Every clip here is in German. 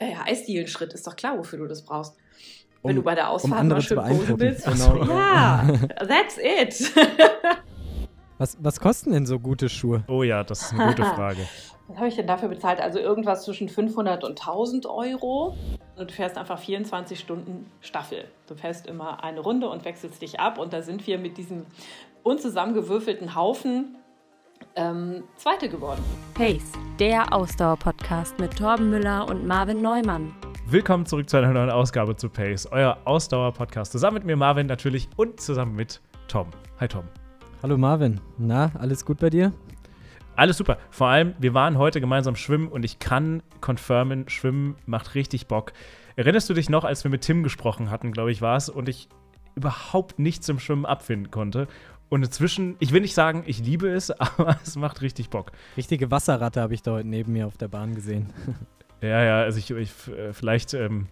Ja, ja, Eisdielenschritt ist doch klar, wofür du das brauchst. Um, Wenn du bei der Ausfahrt um andere mal schön willst. Genau. Ja, that's it. Was, was kosten denn so gute Schuhe? Oh ja, das ist eine gute Frage. Was habe ich denn dafür bezahlt? Also irgendwas zwischen 500 und 1000 Euro. Und du fährst einfach 24 Stunden Staffel. Du fährst immer eine Runde und wechselst dich ab. Und da sind wir mit diesem unzusammengewürfelten Haufen ähm, Zweite geworden. Pace, der Ausdauer-Podcast mit Torben Müller und Marvin Neumann. Willkommen zurück zu einer neuen Ausgabe zu Pace, euer Ausdauer-Podcast. Zusammen mit mir Marvin natürlich und zusammen mit Tom. Hi Tom. Hallo Marvin. Na, alles gut bei dir? Alles super. Vor allem, wir waren heute gemeinsam schwimmen und ich kann confirmen, Schwimmen macht richtig Bock. Erinnerst du dich noch, als wir mit Tim gesprochen hatten, glaube ich, war es, und ich überhaupt nichts im Schwimmen abfinden konnte? Und inzwischen, ich will nicht sagen, ich liebe es, aber es macht richtig Bock. Richtige Wasserratte habe ich da heute neben mir auf der Bahn gesehen. Ja, ja, also ich, ich äh, vielleicht, ähm,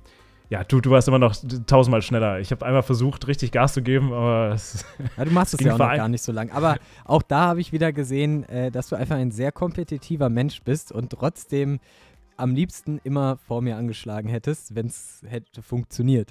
ja, du, du warst immer noch tausendmal schneller. Ich habe einmal versucht, richtig Gas zu geben, aber es, Ja, du machst es ja auch noch gar nicht so lang. Aber auch da habe ich wieder gesehen, äh, dass du einfach ein sehr kompetitiver Mensch bist und trotzdem am liebsten immer vor mir angeschlagen hättest, wenn es hätte funktioniert.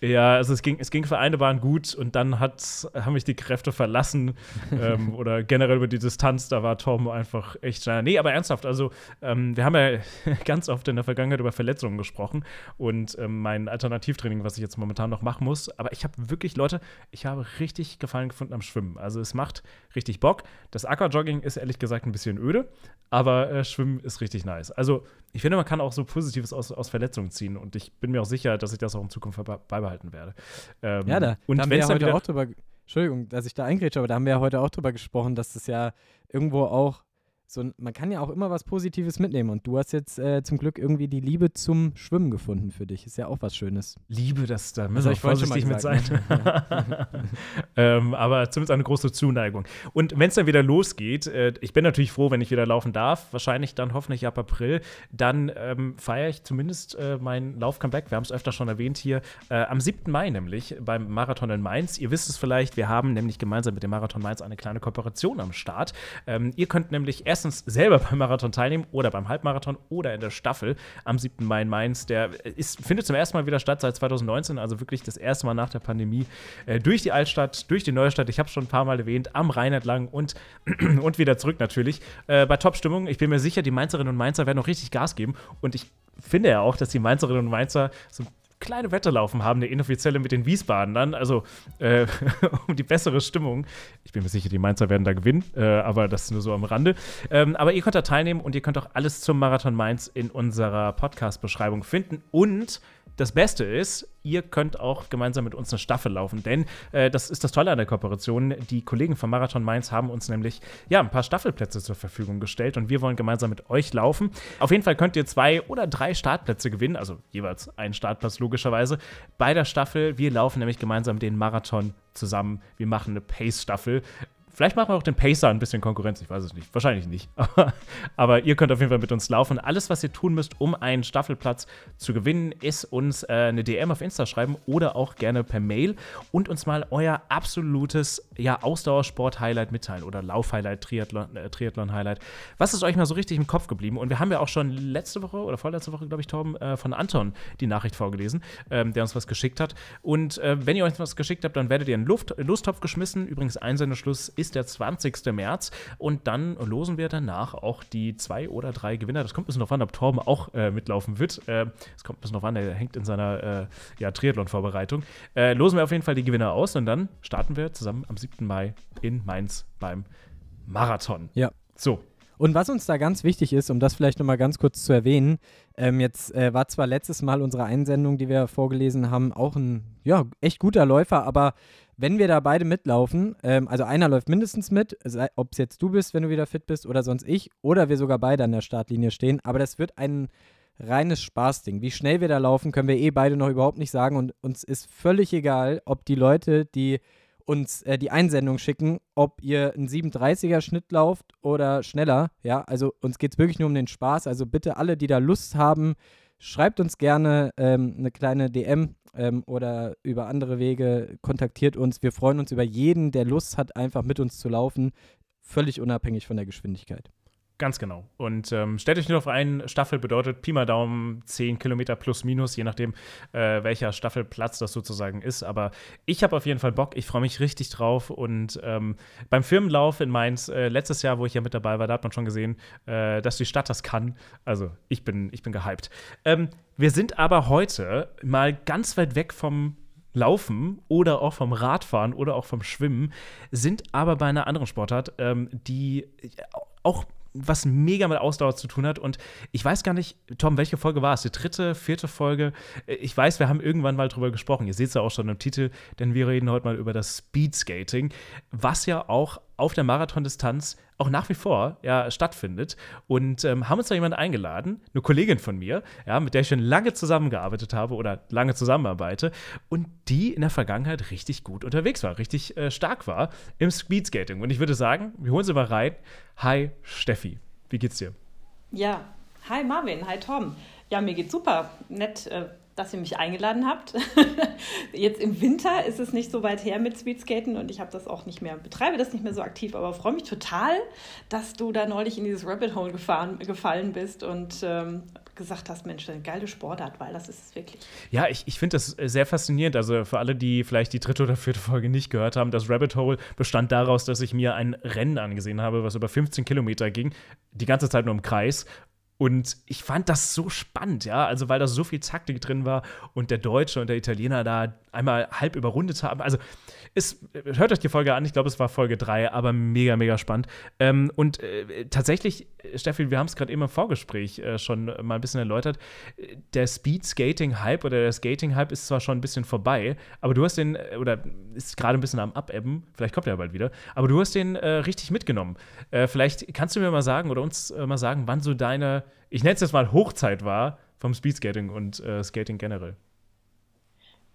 Ja, also es ging, es ging für eine Bahn gut und dann hat, haben mich die Kräfte verlassen ähm, oder generell über die Distanz, da war Tom einfach echt schneller. Nee, aber ernsthaft, also ähm, wir haben ja ganz oft in der Vergangenheit über Verletzungen gesprochen und ähm, mein Alternativtraining, was ich jetzt momentan noch machen muss, aber ich habe wirklich, Leute, ich habe richtig Gefallen gefunden am Schwimmen. Also es macht richtig Bock. Das Aquajogging ist ehrlich gesagt ein bisschen öde, aber äh, Schwimmen ist richtig nice. Also ich finde, man kann auch so Positives aus, aus Verletzungen ziehen und ich bin mir auch sicher, dass ich das auch in Zukunft be- beibehalten werde. Ähm, Ja, da, und da haben wir ja heute auch drüber, Entschuldigung, dass ich da eingrätsche, aber da haben wir ja heute auch drüber gesprochen, dass das ja irgendwo auch so, man kann ja auch immer was Positives mitnehmen und du hast jetzt äh, zum Glück irgendwie die Liebe zum Schwimmen gefunden für dich. Ist ja auch was Schönes. Liebe, das, da müssen hab wir vorsichtig mit sein. ne? ähm, aber zumindest eine große Zuneigung. Und wenn es dann wieder losgeht, äh, ich bin natürlich froh, wenn ich wieder laufen darf, wahrscheinlich dann hoffentlich ab April, dann ähm, feiere ich zumindest äh, mein Lauf-Comeback. Wir haben es öfter schon erwähnt hier, äh, am 7. Mai nämlich beim Marathon in Mainz. Ihr wisst es vielleicht, wir haben nämlich gemeinsam mit dem Marathon Mainz eine kleine Kooperation am Start. Ähm, ihr könnt nämlich erstens selber beim Marathon teilnehmen oder beim Halbmarathon oder in der Staffel am 7. Mai in Mainz. Der ist, findet zum ersten Mal wieder statt seit 2019, also wirklich das erste Mal nach der Pandemie äh, durch die Altstadt, durch die Neustadt. Ich habe es schon ein paar Mal erwähnt, am Rhein entlang und, und wieder zurück natürlich. Äh, bei Top-Stimmung, ich bin mir sicher, die Mainzerinnen und Mainzer werden noch richtig Gas geben und ich finde ja auch, dass die Mainzerinnen und Mainzer so kleine Wette laufen haben, eine inoffizielle mit den Wiesbadenern, also äh, um die bessere Stimmung. Ich bin mir sicher, die Mainzer werden da gewinnen, äh, aber das nur so am Rande. Ähm, aber ihr könnt da teilnehmen und ihr könnt auch alles zum Marathon Mainz in unserer Podcast-Beschreibung finden. Und das Beste ist, ihr könnt auch gemeinsam mit uns eine Staffel laufen, denn äh, das ist das Tolle an der Kooperation. Die Kollegen vom Marathon Mainz haben uns nämlich ja, ein paar Staffelplätze zur Verfügung gestellt und wir wollen gemeinsam mit euch laufen. Auf jeden Fall könnt ihr zwei oder drei Startplätze gewinnen, also jeweils einen Startplatz logischerweise, bei der Staffel. Wir laufen nämlich gemeinsam den Marathon zusammen. Wir machen eine Pace-Staffel. Vielleicht machen wir auch den Pacer ein bisschen Konkurrenz, ich weiß es nicht. Wahrscheinlich nicht. Aber, ihr könnt auf jeden Fall mit uns laufen. Alles, was ihr tun müsst, um einen Staffelplatz zu gewinnen, ist uns äh, eine DM auf Insta schreiben oder auch gerne per Mail und uns mal euer absolutes ja, Ausdauersport-Highlight mitteilen oder Lauf-Highlight, Triathlon- äh, Triathlon-Highlight. Was ist euch mal so richtig im Kopf geblieben? Und wir haben ja auch schon letzte Woche oder vorletzte Woche, glaube ich, Torben, äh, von Anton die Nachricht vorgelesen, ähm, der uns was geschickt hat. Und äh, wenn ihr euch was geschickt habt, dann werdet ihr in den Luft Lostopf geschmissen. Übrigens, Einsendeschluss ist der 20. März. Und dann losen wir danach auch die zwei oder drei Gewinner. Das kommt ein bisschen drauf an, ob Torben auch äh, mitlaufen wird. Äh, Es kommt ein bisschen drauf an, der hängt in seiner äh, ja, Triathlon-Vorbereitung. Äh, losen wir auf jeden Fall die Gewinner aus und dann starten wir zusammen am 7. Mai in Mainz beim Marathon. Ja. So, Und was uns da ganz wichtig ist, um das vielleicht nochmal ganz kurz zu erwähnen, ähm, jetzt äh, war zwar letztes Mal unsere Einsendung, die wir vorgelesen haben, auch ein ja, echt guter Läufer, aber wenn wir da beide mitlaufen, ähm, also einer läuft mindestens mit, ob es jetzt du bist, wenn du wieder fit bist, oder sonst ich, oder wir sogar beide an der Startlinie stehen, aber das wird ein reines Spaßding. Wie schnell wir da laufen, können wir eh beide noch überhaupt nicht sagen und uns ist völlig egal, ob die Leute, die uns äh, die Einsendung schicken, ob ihr einen 37er Schnitt lauft oder schneller. Ja, also uns geht es wirklich nur um den Spaß. Also bitte alle, die da Lust haben, schreibt uns gerne ähm, eine kleine DM ähm, oder über andere Wege, kontaktiert uns. Wir freuen uns über jeden, der Lust hat, einfach mit uns zu laufen, völlig unabhängig von der Geschwindigkeit. Ganz genau. Und ähm, stellt euch nur auf ein, Staffel bedeutet Pi mal Daumen 10 Kilometer plus minus, je nachdem, äh, welcher Staffelplatz das sozusagen ist. Aber ich habe auf jeden Fall Bock, ich freue mich richtig drauf. Und ähm, beim Firmenlauf in Mainz, äh, letztes Jahr, wo ich ja mit dabei war, da hat man schon gesehen, äh, dass die Stadt das kann. Also ich bin, ich bin gehypt. Ähm, wir sind aber heute mal ganz weit weg vom Laufen oder auch vom Radfahren oder auch vom Schwimmen, sind aber bei einer anderen Sportart, ähm, die auch was mega mit Ausdauer zu tun hat. Und ich weiß gar nicht, Tom, welche Folge war es? Die dritte, vierte Folge? Ich weiß, wir haben irgendwann mal drüber gesprochen. Ihr seht es ja auch schon im Titel, denn wir reden heute mal über das Speedskating, was ja auch auf der Marathondistanz auch nach wie vor ja, stattfindet. Und ähm, haben uns da jemanden eingeladen, eine Kollegin von mir, ja, mit der ich schon lange zusammengearbeitet habe oder lange zusammenarbeite und die in der Vergangenheit richtig gut unterwegs war, richtig äh, stark war im Speedskating. Und ich würde sagen, wir holen sie mal rein. Hi, Steffi. Wie geht's dir? Ja, hi Marvin, hi Tom. Ja, mir geht's super. Nett, äh, dass ihr mich eingeladen habt. Jetzt im Winter ist es nicht so weit her mit Speedskaten und ich habe das auch nicht mehr, betreibe das nicht mehr so aktiv, aber freue mich total, dass du da neulich in dieses Rabbit Hole gefahren, gefallen bist und ähm, gesagt hast, Mensch, eine geile Sportart, weil das ist es wirklich. Ja, ich, ich finde das sehr faszinierend. Also für alle, die vielleicht die dritte oder vierte Folge nicht gehört haben, das Rabbit Hole bestand daraus, dass ich mir ein Rennen angesehen habe, was über 15 Kilometer ging, die ganze Zeit nur im Kreis und ich fand das so spannend, ja, also weil da so viel Taktik drin war und der Deutsche und der Italiener da einmal halb überrundet haben. Also ist, hört euch die Folge an, ich glaube, es war Folge 3, aber mega, mega spannend. Ähm, und äh, tatsächlich, Steffi, wir haben es gerade eben im Vorgespräch äh, schon mal ein bisschen erläutert, der Speed-Skating-Hype oder der Skating-Hype ist zwar schon ein bisschen vorbei, aber du hast den, äh, oder ist gerade ein bisschen am Abebben, vielleicht kommt er ja bald wieder, aber du hast den äh, richtig mitgenommen. Äh, vielleicht kannst du mir mal sagen oder uns äh, mal sagen, wann so deine, ich nenne es jetzt mal Hochzeit war vom Speedskating und Skating generell.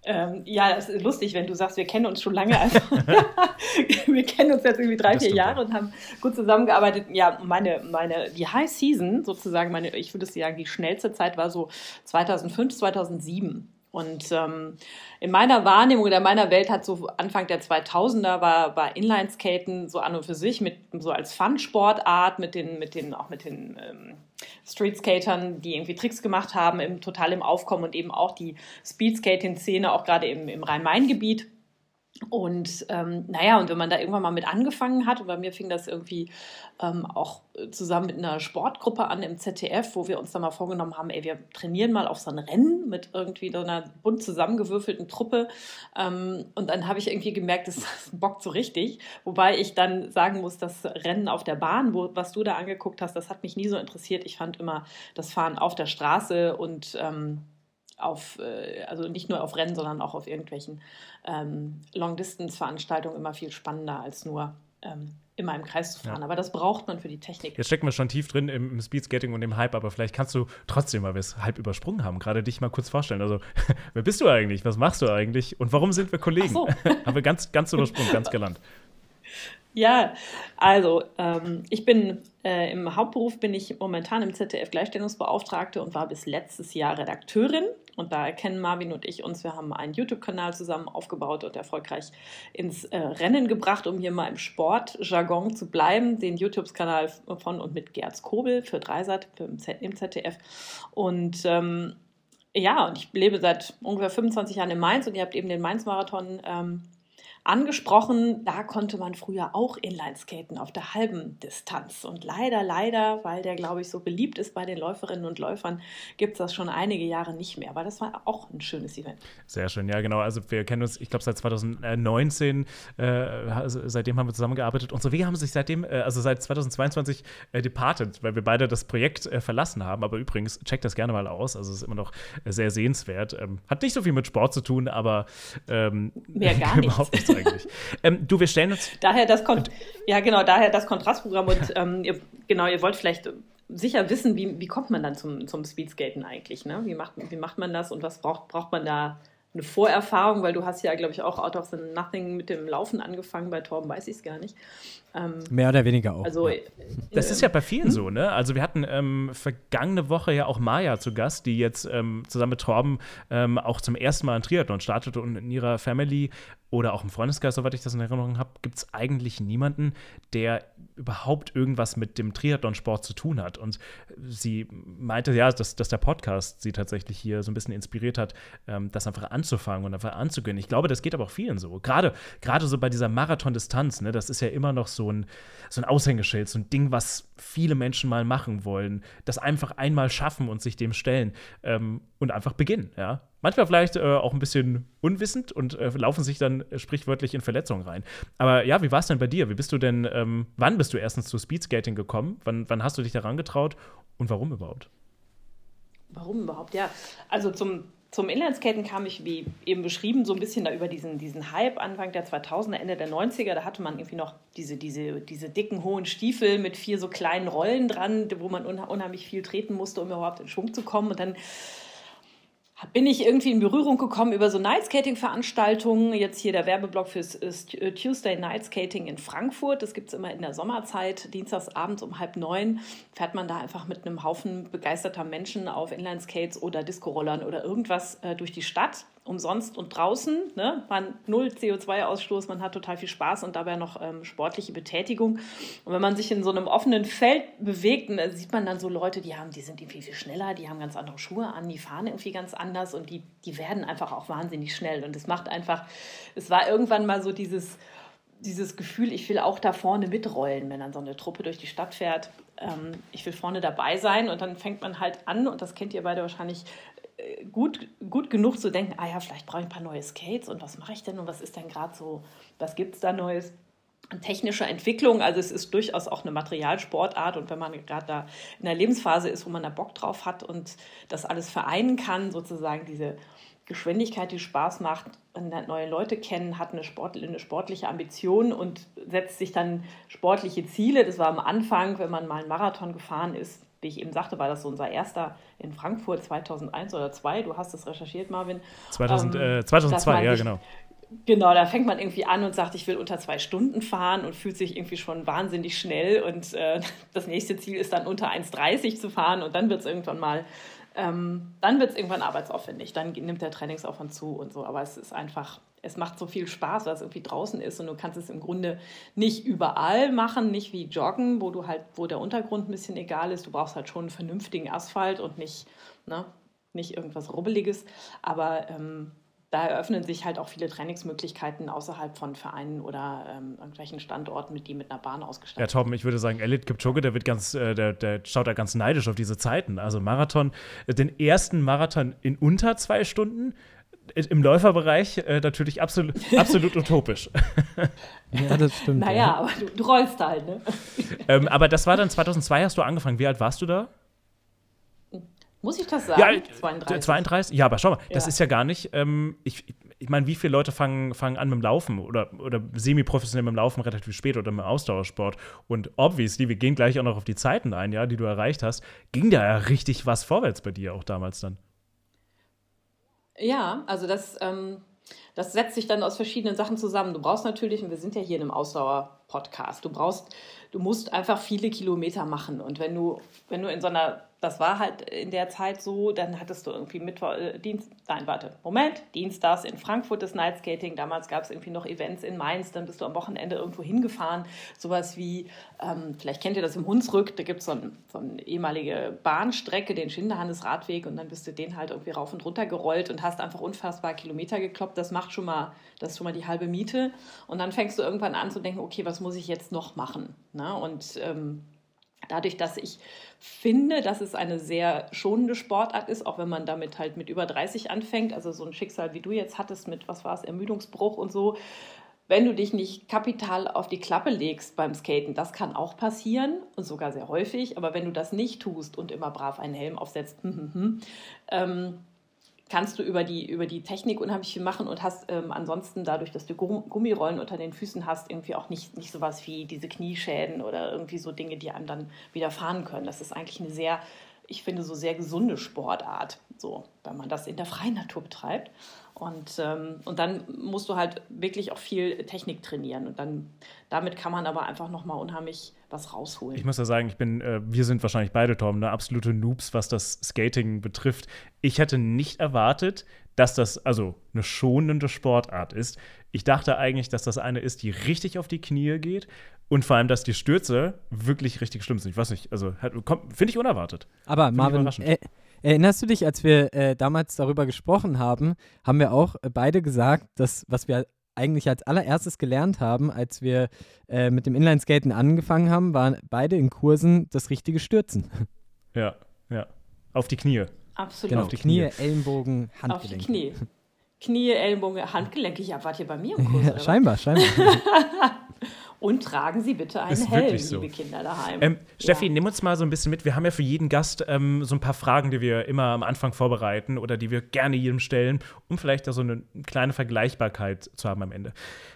Ähm, ja, das ist lustig, wenn du sagst, wir kennen uns schon lange. Also, wir kennen uns jetzt irgendwie drei, vier Jahre und haben gut zusammengearbeitet. Ja, meine, meine, die High Season sozusagen, meine, ich würde sagen, die schnellste Zeit war so 2005, 2007. Und ähm, in meiner Wahrnehmung oder meiner Welt hat so Anfang der 2000er war, war Inlineskaten so an und für sich mit so als Fun-Sportart mit den, mit den, auch mit den ähm, Streetskatern, die irgendwie Tricks gemacht haben, im, total im Aufkommen und eben auch die Speedskating-Szene, auch gerade im, im Rhein-Main-Gebiet. Und ähm, naja, und wenn man da irgendwann mal mit angefangen hat, und bei mir fing das irgendwie ähm, auch zusammen mit einer Sportgruppe an im ZDF, wo wir uns dann mal vorgenommen haben, ey, wir trainieren mal auf so ein Rennen mit irgendwie so einer bunt zusammengewürfelten Truppe. Ähm, und dann habe ich irgendwie gemerkt, das, das bockt so richtig. Wobei ich dann sagen muss, das Rennen auf der Bahn, wo, was du da angeguckt hast, das hat mich nie so interessiert. Ich fand immer das Fahren auf der Straße und ähm, auf, äh, also nicht nur auf Rennen, sondern auch auf irgendwelchen ähm, Long-Distance-Veranstaltungen immer viel spannender als nur ähm, immer im Kreis zu fahren. Ja. Aber das braucht man für die Technik. Jetzt stecken wir schon tief drin im, im Speedskating und im Hype, aber vielleicht kannst du trotzdem mal, wir es halb übersprungen haben, gerade dich mal kurz vorstellen. Also, wer bist du eigentlich? Was machst du eigentlich? Und warum sind wir Kollegen? So. haben wir ganz, ganz übersprungen, ganz galant. Ja, also ähm, ich bin äh, im Hauptberuf bin ich momentan im ZDF Gleichstellungsbeauftragte und war bis letztes Jahr Redakteurin. Und da erkennen Marvin und ich uns. Wir haben einen YouTube-Kanal zusammen aufgebaut und erfolgreich ins äh, Rennen gebracht, um hier mal im Sportjargon zu bleiben. Den YouTube-Kanal von und mit Gerz Kobel für Dreisat im ZDF. Und ähm, ja, und ich lebe seit ungefähr 25 Jahren in Mainz und ihr habt eben den Mainz-Marathon ähm, angesprochen, da konnte man früher auch Inlineskaten auf der halben Distanz. Und leider, leider, weil der, glaube ich, so beliebt ist bei den Läuferinnen und Läufern, gibt es das schon einige Jahre nicht mehr. Aber das war auch ein schönes Event. Sehr schön, ja, genau. Also wir kennen uns, ich glaube, seit 2019, äh, also seitdem haben wir zusammengearbeitet. Unsere Wege haben sich seitdem, äh, also seit 2022 äh, departed, weil wir beide das Projekt äh, verlassen haben. Aber übrigens, checkt das gerne mal aus. Also es ist immer noch sehr sehenswert. Ähm, hat nicht so viel mit Sport zu tun, aber ähm, mehr gar nichts eigentlich. ähm, du, wir stellen uns. Daher das Kon ja, genau, daher das Kontrastprogramm und ähm, ihr, genau, ihr wollt vielleicht sicher wissen, wie, wie kommt man dann zum, zum Speedskaten eigentlich? Ne? Wie, macht, wie macht man das und was braucht, braucht man da eine Vorerfahrung, weil du hast ja, glaube ich, auch out of the nothing mit dem Laufen angefangen. Bei Torben weiß ich es gar nicht. Ähm, Mehr oder weniger auch. Also, ja. Das ist ja bei vielen hm? so, ne? Also wir hatten ähm, vergangene Woche ja auch Maya zu Gast, die jetzt ähm, zusammen mit Torben ähm, auch zum ersten Mal in Triathlon startete und in ihrer Family oder auch im Freundeskreis, soweit ich das in Erinnerung habe, gibt es eigentlich niemanden, der überhaupt irgendwas mit dem Triathlonsport zu tun hat. Und sie meinte ja, dass, dass der Podcast sie tatsächlich hier so ein bisschen inspiriert hat, ähm, das einfach anzufangen und einfach anzugehen. Ich glaube, das geht aber auch vielen so. Gerade, gerade so bei dieser Marathondistanz, ne, das ist ja immer noch so ein, so ein Aushängeschild, so ein Ding, was viele Menschen mal machen wollen. Das einfach einmal schaffen und sich dem stellen ähm, und einfach beginnen, ja. Manchmal vielleicht äh, auch ein bisschen unwissend und äh, laufen sich dann sprichwörtlich in Verletzungen rein. Aber ja, wie war es denn bei dir? Wie bist du denn, ähm, wann bist du erstens zu Speedskating gekommen? Wann, wann hast du dich daran getraut und warum überhaupt? Warum überhaupt? Ja, also zum, zum Inlineskaten kam ich, wie eben beschrieben, so ein bisschen da über diesen, diesen Hype Anfang der 2000er, Ende der 90er. Da hatte man irgendwie noch diese, diese, diese dicken, hohen Stiefel mit vier so kleinen Rollen dran, wo man unheimlich viel treten musste, um überhaupt in Schwung zu kommen. Und dann bin ich irgendwie in Berührung gekommen über so Nightskating-Veranstaltungen. Jetzt hier der Werbeblock fürs äh, Tuesday Night Skating in Frankfurt. Das gibt es immer in der Sommerzeit, dienstags abends um halb neun. Fährt man da einfach mit einem Haufen begeisterter Menschen auf Inline-Skates oder Disco-Rollern oder irgendwas äh, durch die Stadt umsonst und draußen. Ne? Man null CO2-Ausstoß, man hat total viel Spaß und dabei noch ähm, sportliche Betätigung. Und wenn man sich in so einem offenen Feld bewegt, dann sieht man dann so Leute, die haben, die sind irgendwie viel schneller, die haben ganz andere Schuhe an, die fahren irgendwie ganz anders und die, die werden einfach auch wahnsinnig schnell. Und es macht einfach, es war irgendwann mal so dieses, dieses Gefühl, ich will auch da vorne mitrollen, wenn dann so eine Truppe durch die Stadt fährt. Ähm, ich will vorne dabei sein und dann fängt man halt an, und das kennt ihr beide wahrscheinlich, gut, gut genug zu denken, ah ja, vielleicht brauche ich ein paar neue Skates und was mache ich denn und was ist denn gerade so, was gibt es da Neues? technische Entwicklung, also es ist durchaus auch eine Materialsportart und wenn man gerade da in der Lebensphase ist, wo man da Bock drauf hat und das alles vereinen kann, sozusagen diese Geschwindigkeit, die Spaß macht, neue Leute kennen, hat eine, Sport, eine sportliche Ambition und setzt sich dann sportliche Ziele. Das war am Anfang, wenn man mal einen Marathon gefahren ist, wie ich eben sagte, war das so unser erster in Frankfurt 2001 oder 2002. Du hast es recherchiert, Marvin. 2000, ähm, äh, 2002, ja, genau. Genau, da fängt man irgendwie an und sagt, ich will unter zwei Stunden fahren und fühlt sich irgendwie schon wahnsinnig schnell. Und äh, das nächste Ziel ist dann unter 1,30 zu fahren und dann wird es irgendwann mal, ähm, dann wird es irgendwann arbeitsaufwendig. Dann nimmt der Trainingsaufwand zu und so. Aber es ist einfach es macht so viel Spaß, weil es irgendwie draußen ist und du kannst es im Grunde nicht überall machen, nicht wie Joggen, wo du halt, wo der Untergrund ein bisschen egal ist. Du brauchst halt schon einen vernünftigen Asphalt und nicht, ne, nicht irgendwas Rubbeliges. Aber ähm, da eröffnen sich halt auch viele Trainingsmöglichkeiten außerhalb von Vereinen oder ähm, irgendwelchen Standorten, mit die mit einer Bahn ausgestattet sind. Ja, Torben, ich würde sagen, Elliot Kipchoge, der wird ganz, äh, der, der schaut da ganz neidisch auf diese Zeiten. Also Marathon, äh, den ersten Marathon in unter zwei Stunden im Läuferbereich äh, natürlich absolut, absolut utopisch. ja, das stimmt. Naja, ja. aber du, du, rollst halt, ne? ähm, aber das war dann 2002 hast du angefangen. Wie alt warst du da? Muss ich das sagen? Ja, 32. 32? Ja, aber schau mal, ja. das ist ja gar nicht. Ähm, ich ich meine, wie viele Leute fangen, fangen an mit dem Laufen oder, oder semi-professionell mit dem Laufen relativ spät oder mit dem Ausdauersport? Und obviously, wir gehen gleich auch noch auf die Zeiten ein, ja, die du erreicht hast. Ging da ja richtig was vorwärts bei dir auch damals dann? Ja, also das, ähm, das setzt sich dann aus verschiedenen Sachen zusammen. Du brauchst natürlich, und wir sind ja hier in einem Ausdauer-Podcast, du brauchst, du musst einfach viele Kilometer machen. Und wenn du, wenn du in so einer das war halt in der Zeit so, dann hattest du irgendwie Mittwoch, äh, Dienst, nein, warte, Moment, Dienstags in Frankfurt das Night Skating, damals gab es irgendwie noch Events in Mainz, dann bist du am Wochenende irgendwo hingefahren, sowas wie, ähm, vielleicht kennt ihr das im Hunsrück, da gibt es so, ein, so eine ehemalige Bahnstrecke, den Schinderhannes Radweg und dann bist du den halt irgendwie rauf und runter gerollt und hast einfach unfassbar Kilometer gekloppt, das macht schon mal, das ist schon mal die halbe Miete. Und dann fängst du irgendwann an zu denken, okay, was muss ich jetzt noch machen, ne? und ähm, Dadurch, dass ich finde, dass es eine sehr schonende Sportart ist, auch wenn man damit halt mit über 30 anfängt, also so ein Schicksal wie du jetzt hattest mit, was war es, Ermüdungsbruch und so, wenn du dich nicht kapital auf die Klappe legst beim Skaten, das kann auch passieren und sogar sehr häufig, aber wenn du das nicht tust und immer brav einen Helm aufsetzt, hm, hm, hm, ähm, kannst du über die, über die Technik unheimlich viel machen und hast ähm, ansonsten dadurch, dass du Gummirollen unter den Füßen hast, irgendwie auch nicht, nicht sowas wie diese Knieschäden oder irgendwie so Dinge, die einem dann widerfahren können. Das ist eigentlich eine sehr, ich finde, so sehr gesunde Sportart. So. wenn man das in der freien Natur betreibt. Und, ähm, und dann musst du halt wirklich auch viel Technik trainieren. Und dann damit kann man aber einfach nochmal unheimlich was rausholen. Ich muss ja sagen, ich bin, äh, wir sind wahrscheinlich beide, Tom, eine absolute Noobs, was das Skating betrifft. Ich hätte nicht erwartet, dass das also eine schonende Sportart ist. Ich dachte eigentlich, dass das eine ist, die richtig auf die Knie geht und vor allem, dass die Stürze wirklich richtig schlimm sind. Ich weiß nicht, also finde ich unerwartet. Aber find Marvin, äh, erinnerst du dich, als wir äh, damals darüber gesprochen haben, haben wir auch äh, beide gesagt, dass was wir eigentlich als allererstes gelernt haben, als wir äh, mit dem Inlineskaten angefangen haben, waren beide in Kursen das richtige Stürzen. Ja, ja. Auf die Knie. Absolut. Genau, auf die Knie, Knie Ellenbogen, Handgelenke. Auf die Knie. Knie, Ellenbogen, Handgelenke. Ja, wart ihr bei mir im Kurs? Ja, scheinbar, scheinbar. Und tragen Sie bitte einen ist Helm, so. liebe Kinder daheim. Ähm, Steffi, ja. nimm uns mal so ein bisschen mit. Wir haben ja für jeden Gast ähm, so ein paar Fragen, die wir immer am Anfang vorbereiten oder die wir gerne jedem stellen, um vielleicht da so eine kleine Vergleichbarkeit zu haben am Ende.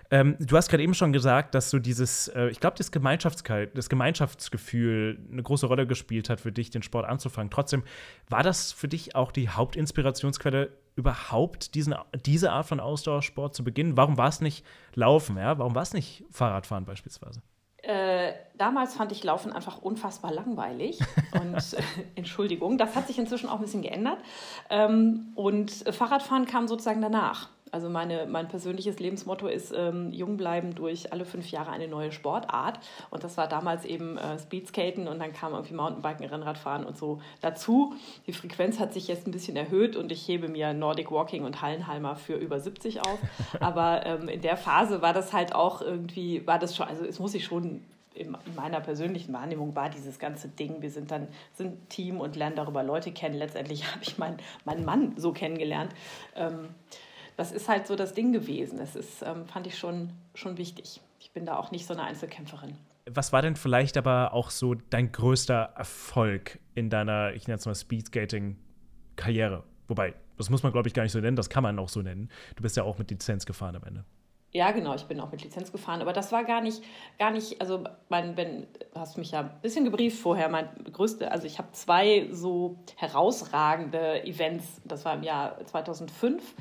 Ähm, du hast gerade eben schon gesagt, dass so dieses, äh, ich glaube, das, das Gemeinschaftsgefühl eine große Rolle gespielt hat für dich, den Sport anzufangen. Trotzdem, war das für dich auch die Hauptinspirationsquelle überhaupt diesen, diese Art von Ausdauersport zu beginnen? Warum war es nicht Laufen? Ja? Warum war es nicht Fahrradfahren beispielsweise? Äh, damals fand ich Laufen einfach unfassbar langweilig. Und äh, Entschuldigung, das hat sich inzwischen auch ein bisschen geändert. Ähm, und Fahrradfahren kam sozusagen danach. Also meine, mein persönliches Lebensmotto ist ähm, jung bleiben durch alle fünf Jahre eine neue Sportart. Und das war damals eben äh, Speedskaten und dann kam irgendwie Mountainbiken, Rennradfahren und so dazu. Die Frequenz hat sich jetzt ein bisschen erhöht und ich hebe mir Nordic Walking und Hallenhalmer für über 70 auf. Aber ähm, in der Phase war das halt auch irgendwie, war das schon, also es muss ich schon in meiner persönlichen Wahrnehmung war dieses ganze Ding, wir sind dann sind Team und lernen darüber Leute kennen. Letztendlich habe ich meinen mein Mann so kennengelernt. Ähm, das ist halt so das Ding gewesen. Das ist, ähm, fand ich schon, schon wichtig. Ich bin da auch nicht so eine Einzelkämpferin. Was war denn vielleicht aber auch so dein größter Erfolg in deiner, ich nenne es mal Speedskating-Karriere? Wobei, das muss man, glaube ich, gar nicht so nennen, das kann man auch so nennen. Du bist ja auch mit Lizenz gefahren am Ende. Ja, genau, ich bin auch mit Lizenz gefahren, aber das war gar nicht, gar nicht, also mein, wenn, du hast mich ja ein bisschen gebrieft vorher, mein größte, also ich habe zwei so herausragende Events, das war im Jahr 2005 ähm,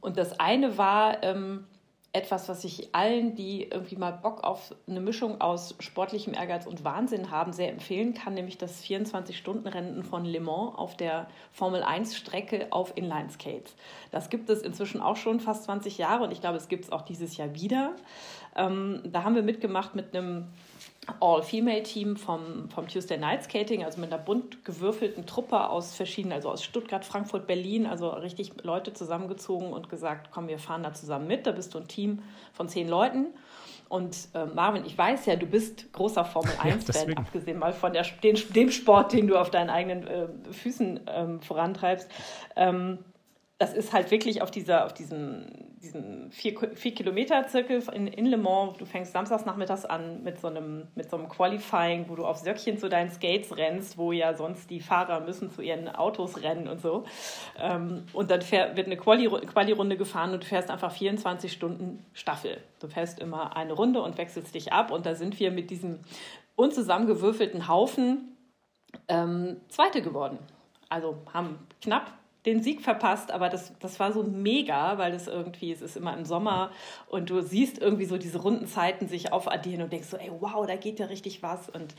und das eine war ähm, etwas, was ich allen, die irgendwie mal Bock auf eine Mischung aus sportlichem Ehrgeiz und Wahnsinn haben, sehr empfehlen kann, nämlich das 24-Stunden-Rennen von Le Mans auf der Formel-1-Strecke auf Inline-Skates. Das gibt es inzwischen auch schon fast 20 Jahre und ich glaube, es gibt es auch dieses Jahr wieder. Ähm, da haben wir mitgemacht mit einem All-Female-Team vom, vom Tuesday Night Skating, also mit einer bunt gewürfelten Truppe aus verschiedenen, also aus Stuttgart, Frankfurt, Berlin, also richtig Leute zusammengezogen und gesagt, komm, wir fahren da zusammen mit. Da bist du ein Team von zehn Leuten. Und äh, Marvin, ich weiß ja, du bist großer Formel 1-Fan, ja, abgesehen mal von der, den, dem Sport, den du auf deinen eigenen äh, Füßen ähm, vorantreibst. Ähm, das ist halt wirklich auf, dieser, auf diesem, diesem vier, vier Kilometer Zirkel in, in Le Mans. Du fängst samstags nachmittags an mit so, einem, mit so einem Qualifying, wo du auf Söckchen zu deinen Skates rennst, wo ja sonst die Fahrer müssen zu ihren Autos rennen und so. Ähm, und dann fähr, wird eine Quali-Runde Quali gefahren und du fährst einfach 24 Stunden Staffel. Du fährst immer eine Runde und wechselst dich ab. Und da sind wir mit diesem unzusammengewürfelten Haufen ähm, Zweite geworden. Also haben knapp den Sieg verpasst, aber das, das war so mega, weil das irgendwie, es ist immer im Sommer und du siehst irgendwie so diese Rundenzeiten sich aufaddieren und denkst so, ey, wow, da geht ja richtig was. Und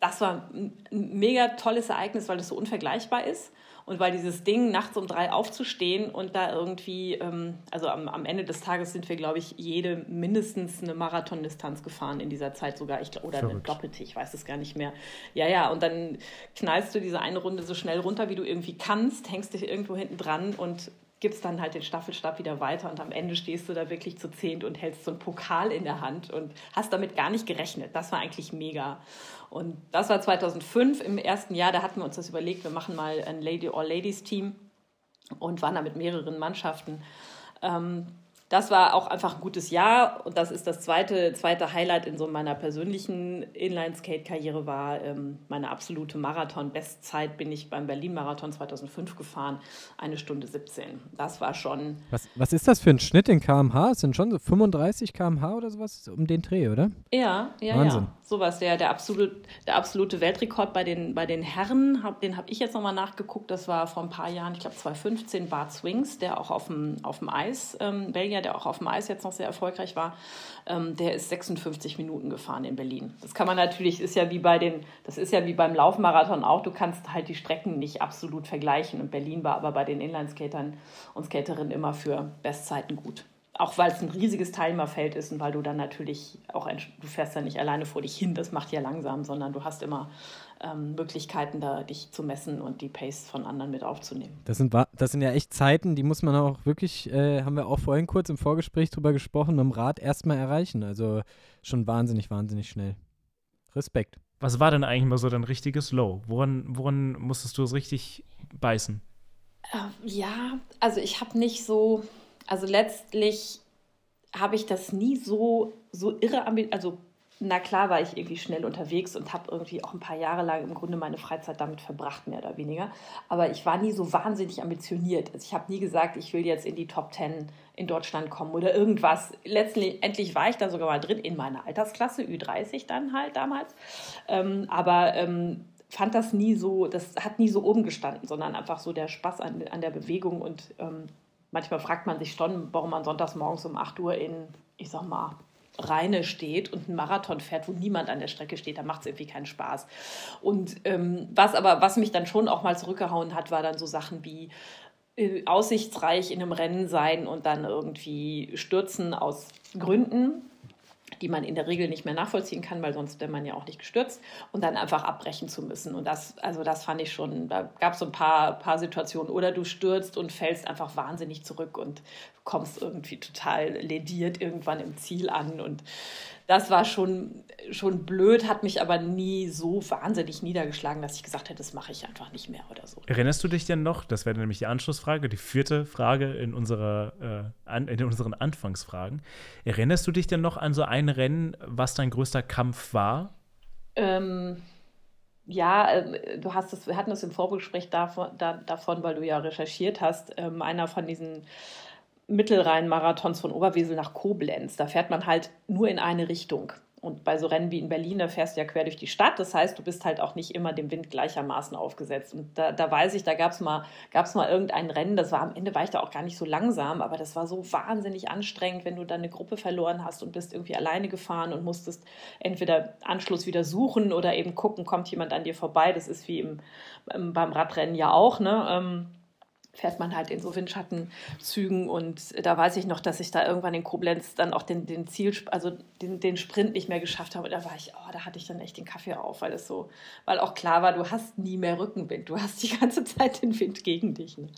das war ein mega tolles Ereignis, weil das so unvergleichbar ist. Und weil dieses Ding, nachts um drei aufzustehen und da irgendwie, ähm, also am, am Ende des Tages sind wir, glaube ich, jede mindestens eine Marathondistanz gefahren in dieser Zeit sogar, ich, oder Verrückt. eine doppelte, ich weiß es gar nicht mehr. Ja, ja, und dann knallst du diese eine Runde so schnell runter, wie du irgendwie kannst, hängst dich irgendwo hinten dran und gibst dann halt den Staffelstab wieder weiter und am Ende stehst du da wirklich zu zehnt und hältst so einen Pokal in der Hand und hast damit gar nicht gerechnet. Das war eigentlich mega. Und das war 2005 im ersten Jahr, da hatten wir uns das überlegt, wir machen mal ein Lady All Ladies Team und waren da mit mehreren Mannschaften. Ähm, das war auch einfach ein gutes Jahr und das ist das zweite, zweite Highlight in so meiner persönlichen Inline-Skate-Karriere war ähm, meine absolute Marathon-Bestzeit bin ich beim Berlin-Marathon 2005 gefahren, eine Stunde 17. Das war schon... Was, was ist das für ein Schnitt in kmh? Es sind schon so 35 kmh oder sowas um den Dreh, oder? Ja, ja, Wahnsinn. ja. Sowas, der, der, absolut, der absolute Weltrekord bei den, bei den Herren, hab, den habe ich jetzt nochmal nachgeguckt, das war vor ein paar Jahren, ich glaube 2015, Bart Swings, der auch auf dem, auf dem Eis, ähm, Belgier, der auch auf dem Eis jetzt noch sehr erfolgreich war, ähm, der ist 56 Minuten gefahren in Berlin. Das kann man natürlich, ist ja wie bei den, das ist ja wie beim Laufmarathon auch, du kannst halt die Strecken nicht absolut vergleichen. Und Berlin war aber bei den Inlineskatern und Skaterinnen immer für Bestzeiten gut auch weil es ein riesiges Teilnehmerfeld ist und weil du dann natürlich auch, ein, du fährst ja nicht alleine vor dich hin, das macht ja langsam, sondern du hast immer ähm, Möglichkeiten, da dich zu messen und die Pace von anderen mit aufzunehmen. Das sind, das sind ja echt Zeiten, die muss man auch wirklich, äh, haben wir auch vorhin kurz im Vorgespräch drüber gesprochen, mit dem Rad erstmal erreichen. Also schon wahnsinnig, wahnsinnig schnell. Respekt. Was war denn eigentlich mal so dein richtiges Low? Woran, woran musstest du es richtig beißen? Äh, ja, also ich habe nicht so, also letztlich habe ich das nie so, so irre, also na klar war ich irgendwie schnell unterwegs und habe irgendwie auch ein paar Jahre lang im Grunde meine Freizeit damit verbracht, mehr oder weniger. Aber ich war nie so wahnsinnig ambitioniert. Also ich habe nie gesagt, ich will jetzt in die Top Ten in Deutschland kommen oder irgendwas. Letztlich endlich war ich da sogar mal drin in meiner Altersklasse, Ü30 dann halt damals. Ähm, aber ähm, fand das nie so, das hat nie so oben gestanden, sondern einfach so der Spaß an, an der Bewegung und ähm, manchmal fragt man sich schon, warum man sonntags morgens um 8 Uhr in, ich sag mal, Reine steht und einen Marathon fährt, wo niemand an der Strecke steht, da macht es irgendwie keinen Spaß. Und ähm, was aber, was mich dann schon auch mal zurückgehauen hat, war dann so Sachen wie äh, aussichtsreich in einem Rennen sein und dann irgendwie stürzen aus Gründen, die man in der Regel nicht mehr nachvollziehen kann, weil sonst wäre man ja auch nicht gestürzt und dann einfach abbrechen zu müssen. Und das, also das fand ich schon, da gab es so ein paar, paar Situationen. Oder du stürzt und fällst einfach wahnsinnig zurück und kommst irgendwie total lediert irgendwann im Ziel an. Und das war schon, schon blöd, hat mich aber nie so wahnsinnig niedergeschlagen, dass ich gesagt hätte, das mache ich einfach nicht mehr oder so. Erinnerst du dich denn noch, das wäre nämlich die Anschlussfrage, die vierte Frage in, unserer, äh, in unseren Anfangsfragen. Erinnerst du dich denn noch an so ein Rennen, was dein größter Kampf war? Ähm, ja, äh, du hast es, wir hatten es im Vorgespräch davon, da, davon, weil du ja recherchiert hast. Ähm, einer von diesen Mittelrhein-Marathons von Oberwesel nach Koblenz. Da fährt man halt nur in eine Richtung. Und bei so Rennen wie in Berlin, da fährst du ja quer durch die Stadt. Das heißt, du bist halt auch nicht immer dem Wind gleichermaßen aufgesetzt. Und da, da weiß ich, da gab es mal, gab's mal irgendein Rennen, das war am Ende, war ich da auch gar nicht so langsam, aber das war so wahnsinnig anstrengend, wenn du dann eine Gruppe verloren hast und bist irgendwie alleine gefahren und musstest entweder Anschluss wieder suchen oder eben gucken, kommt jemand an dir vorbei. Das ist wie im, beim Radrennen ja auch, ne? Fährt man halt in so Windschattenzügen und da weiß ich noch, dass ich da irgendwann in Koblenz dann auch den, den Ziel, also den, den Sprint nicht mehr geschafft habe. Und da war ich, oh, da hatte ich dann echt den Kaffee auf, weil es so, weil auch klar war, du hast nie mehr Rückenwind, du hast die ganze Zeit den Wind gegen dich. Ne?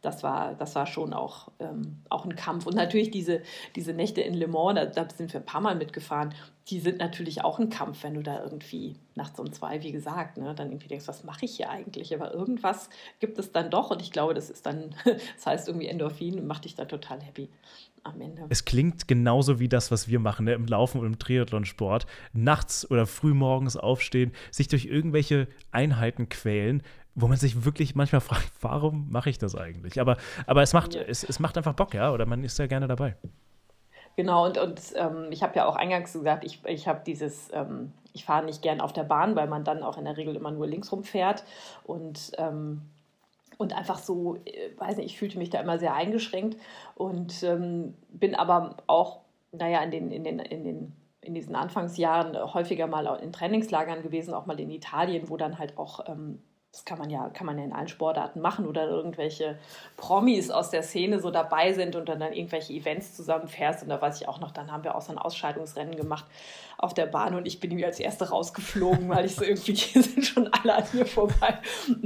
Das war, das war schon auch, ähm, auch ein Kampf. Und natürlich diese, diese Nächte in Le Mans, da, da sind wir ein paar Mal mitgefahren die sind natürlich auch ein Kampf, wenn du da irgendwie nachts um zwei, wie gesagt, ne, dann irgendwie denkst, was mache ich hier eigentlich? Aber irgendwas gibt es dann doch und ich glaube, das ist dann, das heißt irgendwie Endorphin und macht dich da total happy am Ende. Es klingt genauso wie das, was wir machen, ne, im Laufen und im Triathlonsport. Nachts oder frühmorgens aufstehen, sich durch irgendwelche Einheiten quälen, wo man sich wirklich manchmal fragt, warum mache ich das eigentlich? Aber, aber es, macht, ja. es, es macht einfach Bock, ja, oder man ist ja gerne dabei. Genau, und, und ähm, ich habe ja auch eingangs gesagt, ich, ich habe dieses, ähm, ich fahre nicht gern auf der Bahn, weil man dann auch in der Regel immer nur links rumfährt. Und, ähm, und einfach so, äh, weiß nicht, ich fühlte mich da immer sehr eingeschränkt und ähm, bin aber auch, naja, in den, in den, in den in diesen Anfangsjahren häufiger mal in Trainingslagern gewesen, auch mal in Italien, wo dann halt auch ähm, das kann man ja, kann man ja in allen Sportarten machen oder irgendwelche Promis aus der Szene so dabei sind und dann, dann irgendwelche Events zusammenfährst. Und da weiß ich auch noch, dann haben wir auch so ein Ausscheidungsrennen gemacht auf der Bahn und ich bin irgendwie als Erste rausgeflogen, weil ich so irgendwie, die sind schon alle an mir vorbei.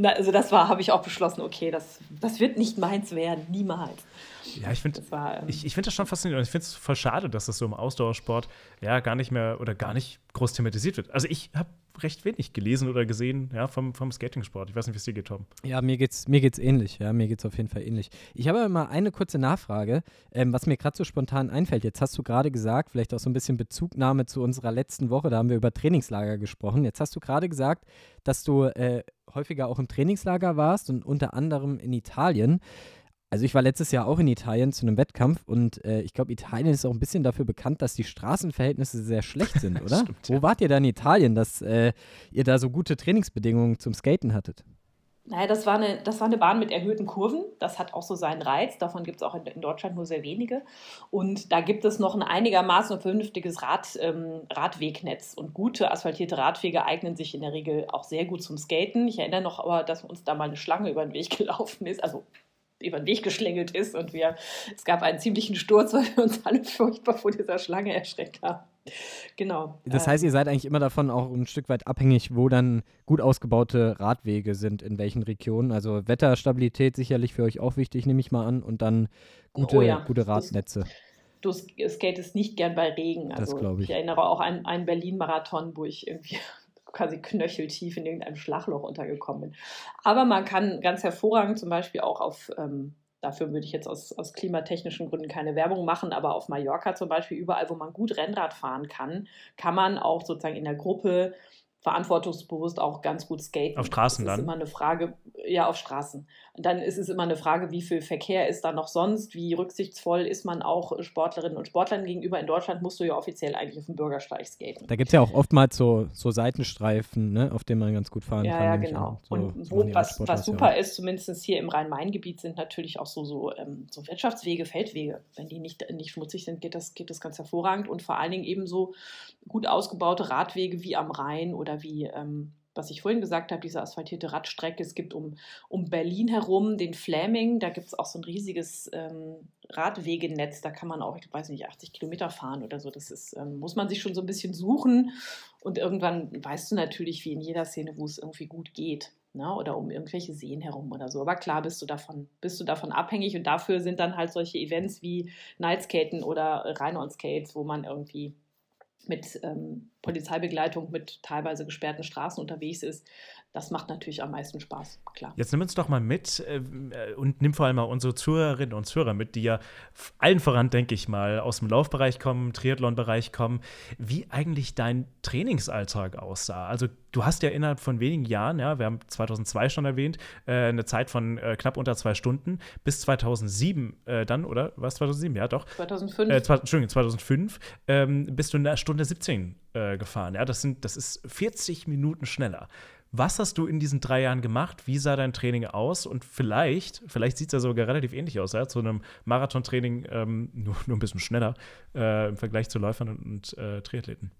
also das war, habe ich auch beschlossen, okay, das, das wird nicht meins werden, niemals. Ja, ich finde ähm, ich, ich find das schon faszinierend. Ich finde es voll schade, dass das so im Ausdauersport ja gar nicht mehr oder gar nicht groß thematisiert wird. Also ich habe recht wenig gelesen oder gesehen ja, vom, vom Skating-Sport. Ich weiß nicht, wie es dir geht, Tom. Ja, mir geht's, mir geht's ähnlich. Ja, mir geht's auf jeden Fall ähnlich. Ich habe aber mal eine kurze Nachfrage, ähm, was mir gerade so spontan einfällt. Jetzt hast du gerade gesagt, vielleicht auch so ein bisschen Bezugnahme zu unserer letzten Woche, da haben wir über Trainingslager gesprochen. Jetzt hast du gerade gesagt, dass du äh, häufiger auch im Trainingslager warst und unter anderem in Italien. Also ich war letztes Jahr auch in Italien zu einem Wettkampf und äh, ich glaube, Italien ist auch ein bisschen dafür bekannt, dass die Straßenverhältnisse sehr schlecht sind, oder? Stimmt, Wo ja. wart ihr da in Italien, dass äh, ihr da so gute Trainingsbedingungen zum Skaten hattet? Naja, das war, eine, das war eine Bahn mit erhöhten Kurven. Das hat auch so seinen Reiz. Davon gibt es auch in, in, Deutschland nur sehr wenige. Und da gibt es noch ein einigermaßen vernünftiges Rad, ähm, Radwegnetz. Und gute asphaltierte Radwege eignen sich in der Regel auch sehr gut zum Skaten. Ich erinnere noch aber, dass uns da mal eine Schlange über den Weg gelaufen ist. Also über den Weg geschlängelt ist und wir, es gab einen ziemlichen Sturz, weil wir uns alle furchtbar vor dieser Schlange erschreckt haben. Genau. Das heißt, ihr seid eigentlich immer davon auch ein Stück weit abhängig, wo dann gut ausgebaute Radwege sind, in welchen Regionen. Also Wetterstabilität sicherlich für euch auch wichtig, nehme ich mal an, und dann gute, oh ja. gute Radnetze. Du, du skatest nicht gern bei Regen. Also das glaube ich. Ich erinnere auch an einen Berlin-Marathon, wo ich irgendwie quasi knöcheltief in irgendeinem Schlagloch untergekommen bin. Aber man kann ganz hervorragend zum Beispiel auch auf, ähm, dafür würde ich jetzt aus, aus klimatechnischen Gründen keine Werbung machen, aber auf Mallorca zum Beispiel, überall, wo man gut Rennrad fahren kann, kann man auch sozusagen in der Gruppe verantwortungsbewusst auch ganz gut skaten. Auf Straßen das ist dann? immer eine Frage, ja, auf Straßen. Dann ist es immer eine Frage, wie viel Verkehr ist da noch sonst, wie rücksichtsvoll ist man auch Sportlerinnen und Sportlern gegenüber. In Deutschland musst du ja offiziell eigentlich auf dem Bürgersteig skaten. Da gibt es ja auch oftmals so, so Seitenstreifen, ne, auf denen man ganz gut fahren ja, kann. Ja, genau. So, und wo, was, was super ist, zumindest hier im Rhein-Main-Gebiet, sind natürlich auch so, so, ähm, so Wirtschaftswege, Feldwege. Wenn die nicht, nicht schmutzig sind, geht das, geht das ganz hervorragend. Und vor allen Dingen eben so gut ausgebaute Radwege wie am Rhein oder wie ähm, was ich vorhin gesagt habe, diese asphaltierte Radstrecke. Es gibt um, um Berlin herum den Fläming, da gibt es auch so ein riesiges ähm, Radwegenetz, da kann man auch, ich weiß nicht, 80 Kilometer fahren oder so. Das ist, ähm, muss man sich schon so ein bisschen suchen. Und irgendwann weißt du natürlich, wie in jeder Szene, wo es irgendwie gut geht. Ne? Oder um irgendwelche Seen herum oder so. Aber klar bist du davon, bist du davon abhängig und dafür sind dann halt solche Events wie Nightskaten oder Rheinland-Skates, wo man irgendwie mit ähm, Polizeibegleitung, mit teilweise gesperrten Straßen unterwegs ist, das macht natürlich am meisten Spaß, klar. Jetzt nimm uns doch mal mit äh, und nimm vor allem mal unsere Zuhörerinnen und Zuhörer mit, die ja allen voran, denke ich mal, aus dem Laufbereich kommen, Triathlon-Bereich kommen, wie eigentlich dein Trainingsalltag aussah. Also du hast ja innerhalb von wenigen Jahren, ja, wir haben 2002 schon erwähnt, äh, eine Zeit von äh, knapp unter zwei Stunden bis 2007 äh, dann, oder? Was 2007? Ja, doch. 2005. Äh, zwei, Entschuldigung, 2005 ähm, bist du in der Stunde 17 äh, gefahren. Ja, das sind, das ist 40 Minuten schneller. Was hast du in diesen drei Jahren gemacht? Wie sah dein Training aus? Und vielleicht, vielleicht sieht es ja sogar relativ ähnlich aus, ja, zu einem Marathontraining, ähm, nur, nur ein bisschen schneller äh, im Vergleich zu Läufern und, und äh, Triathleten.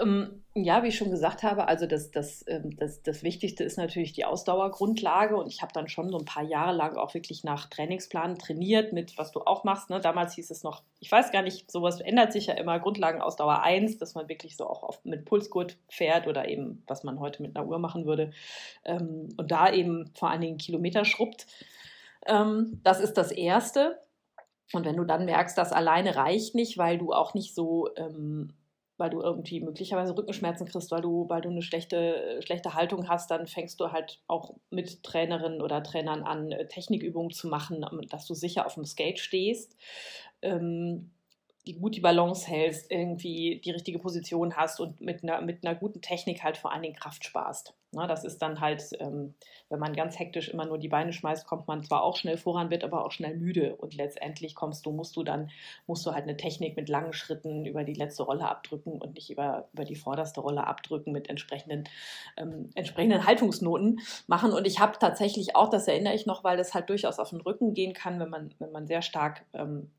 Ähm, ja, wie ich schon gesagt habe, also das, das, ähm, das, das Wichtigste ist natürlich die Ausdauergrundlage und ich habe dann schon so ein paar Jahre lang auch wirklich nach Trainingsplan trainiert mit, was du auch machst. Ne? Damals hieß es noch, ich weiß gar nicht, sowas ändert sich ja immer, Grundlagenausdauer 1, dass man wirklich so auch oft mit Pulsgurt fährt oder eben, was man heute mit einer Uhr machen würde ähm, und da eben vor allen Dingen Kilometer schrubbt. das ist das Erste. Und wenn du dann merkst, das alleine reicht nicht, weil du auch nicht so weil du irgendwie möglicherweise Rückenschmerzen kriegst, weil du, weil du eine schlechte, schlechte Haltung hast, dann fängst du halt auch mit Trainerinnen oder Trainern an, äh, Technikübungen zu machen, dass du sicher auf dem Skate stehst. Ähm, die gut die Balance hältst, irgendwie die richtige Position hast und mit einer, mit einer guten Technik halt vor allen Dingen Kraft sparst. Na, das ist dann halt, ähm, wenn man ganz hektisch immer nur die Beine schmeißt, kommt man zwar auch schnell voran, wird aber auch schnell müde und letztendlich kommst du, musst du dann, musst du halt eine Technik mit langen Schritten über die letzte Rolle abdrücken und nicht über, über die vorderste Rolle abdrücken mit entsprechenden, ähm, entsprechenden Haltungsnoten machen. Und ich habe tatsächlich auch, das erinnere ich noch, weil das halt durchaus auf den Rücken gehen kann, wenn man, wenn man sehr stark ähm,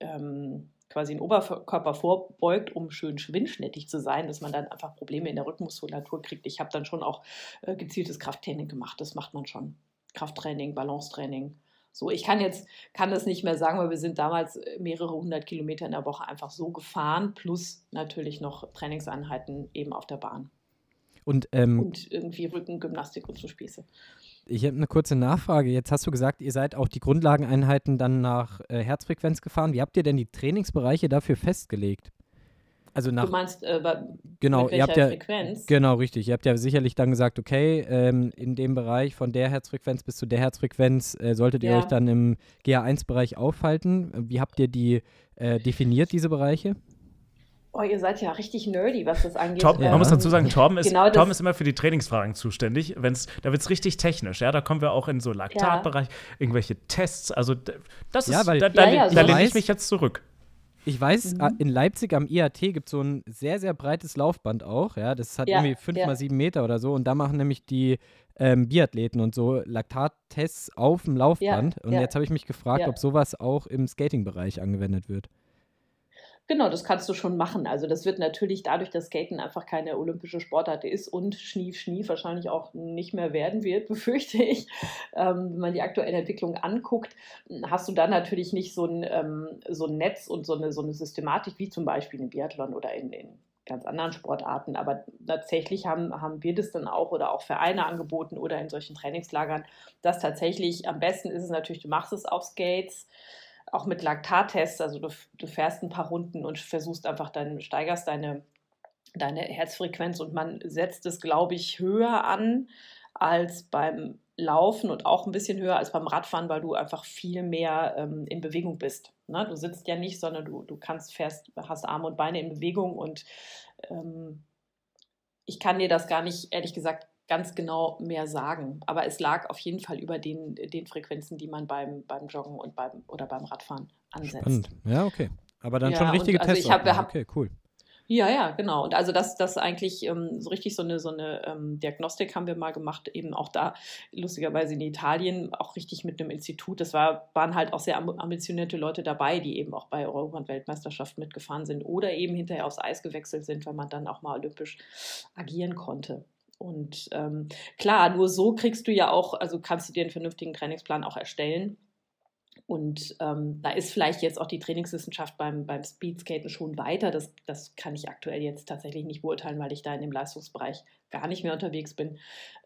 ähm quasi den Oberkörper vorbeugt, um schön schwindschnittig zu sein, dass man dann einfach Probleme in der Rückenmuskulatur kriegt. Ich habe dann schon auch äh, gezieltes Krafttraining gemacht. Das macht man schon. Krafttraining, Balancetraining. So, ich kann jetzt, kann das nicht mehr sagen, weil wir sind damals äh, mehrere hundert Kilometer in der Woche einfach so gefahren, plus natürlich noch Trainingseinheiten eben auf der Bahn. Und, ähm, und irgendwie Rückengymnastik und so Spieße. Ich habe eine kurze Nachfrage. Jetzt hast du gesagt, ihr seid auch die Grundlageneinheiten dann nach äh, Herzfrequenz gefahren. Wie habt ihr denn die Trainingsbereiche dafür festgelegt? Also nach, du meinst, äh, bei, genau, ihr habt ja, Frequenz? Genau, richtig. Ihr habt ja sicherlich dann gesagt, okay, ähm, in dem Bereich von der Herzfrequenz bis zu der Herzfrequenz äh, solltet ihr Ja. euch dann im GA1-Bereich aufhalten. Wie habt ihr die äh, definiert, diese Bereiche? Oh, ihr seid ja richtig nerdy, was das angeht. Torben, Ja. Man muss dazu sagen, Torben ist, Genau Torben ist immer für die Trainingsfragen zuständig. Wenn's, da wird es richtig technisch. Ja? Da kommen wir auch in so Laktatbereich, irgendwelche Tests. Also das Ja, ist, weil- da, da, Ja, ja, da so lehne ich mich jetzt zurück. Ich weiß, Mhm. äh, in Leipzig am IAT gibt es so ein sehr, sehr breites Laufband auch. Ja, das hat Ja, irgendwie 5 ja. mal 7 Meter oder so. Und da machen nämlich die ähm, Biathleten und so Laktattests auf dem Laufband. und ja. jetzt habe ich mich gefragt, Ja. ob sowas auch im Skating-Bereich angewendet wird. Genau, das kannst du schon machen. Also das wird natürlich dadurch, dass Skaten einfach keine olympische Sportart ist und Schnief, Schnief wahrscheinlich auch nicht mehr werden wird, befürchte ich. Ähm, wenn man die aktuelle Entwicklung anguckt, hast du dann natürlich nicht so ein, ähm, so ein Netz und so eine, so eine Systematik wie zum Beispiel im Biathlon oder in, in ganz anderen Sportarten. Aber tatsächlich haben, haben wir das dann auch oder auch Vereine angeboten oder in solchen Trainingslagern, dass tatsächlich am besten ist es natürlich, du machst es auf Skates, auch mit Laktattests, also du, du fährst ein paar Runden und versuchst einfach dann, steigerst deine, deine Herzfrequenz und man setzt es, glaube ich, höher an als beim Laufen und auch ein bisschen höher als beim Radfahren, weil du einfach viel mehr ähm, in Bewegung bist. Ne? Du sitzt ja nicht, sondern du, du kannst, fährst, hast Arme und Beine in Bewegung und ähm, ich kann dir das gar nicht, ehrlich gesagt, ganz genau mehr sagen. Aber es lag auf jeden Fall über den, den Frequenzen, die man beim, beim Joggen und beim oder beim Radfahren ansetzt. Spannend. Ja, okay. Aber dann Ja, schon richtige und also Tests. ich hab- hab- okay, cool. Ja, ja, genau. Und also das, das eigentlich ähm, so richtig so eine, so eine ähm, Diagnostik haben wir mal gemacht, eben auch da, lustigerweise in Italien, auch richtig mit einem Institut. Das war, waren halt auch sehr am- ambitionierte Leute dabei, die eben auch bei Europa- und Weltmeisterschaften mitgefahren sind oder eben hinterher aufs Eis gewechselt sind, weil man dann auch mal olympisch agieren konnte. Und ähm, klar, nur so kriegst du ja auch, also kannst du dir einen vernünftigen Trainingsplan auch erstellen. Und ähm, da ist vielleicht jetzt auch die Trainingswissenschaft beim, beim Speedskaten schon weiter. Das, das kann ich aktuell jetzt tatsächlich nicht beurteilen, weil ich da in dem Leistungsbereich gar nicht mehr unterwegs bin.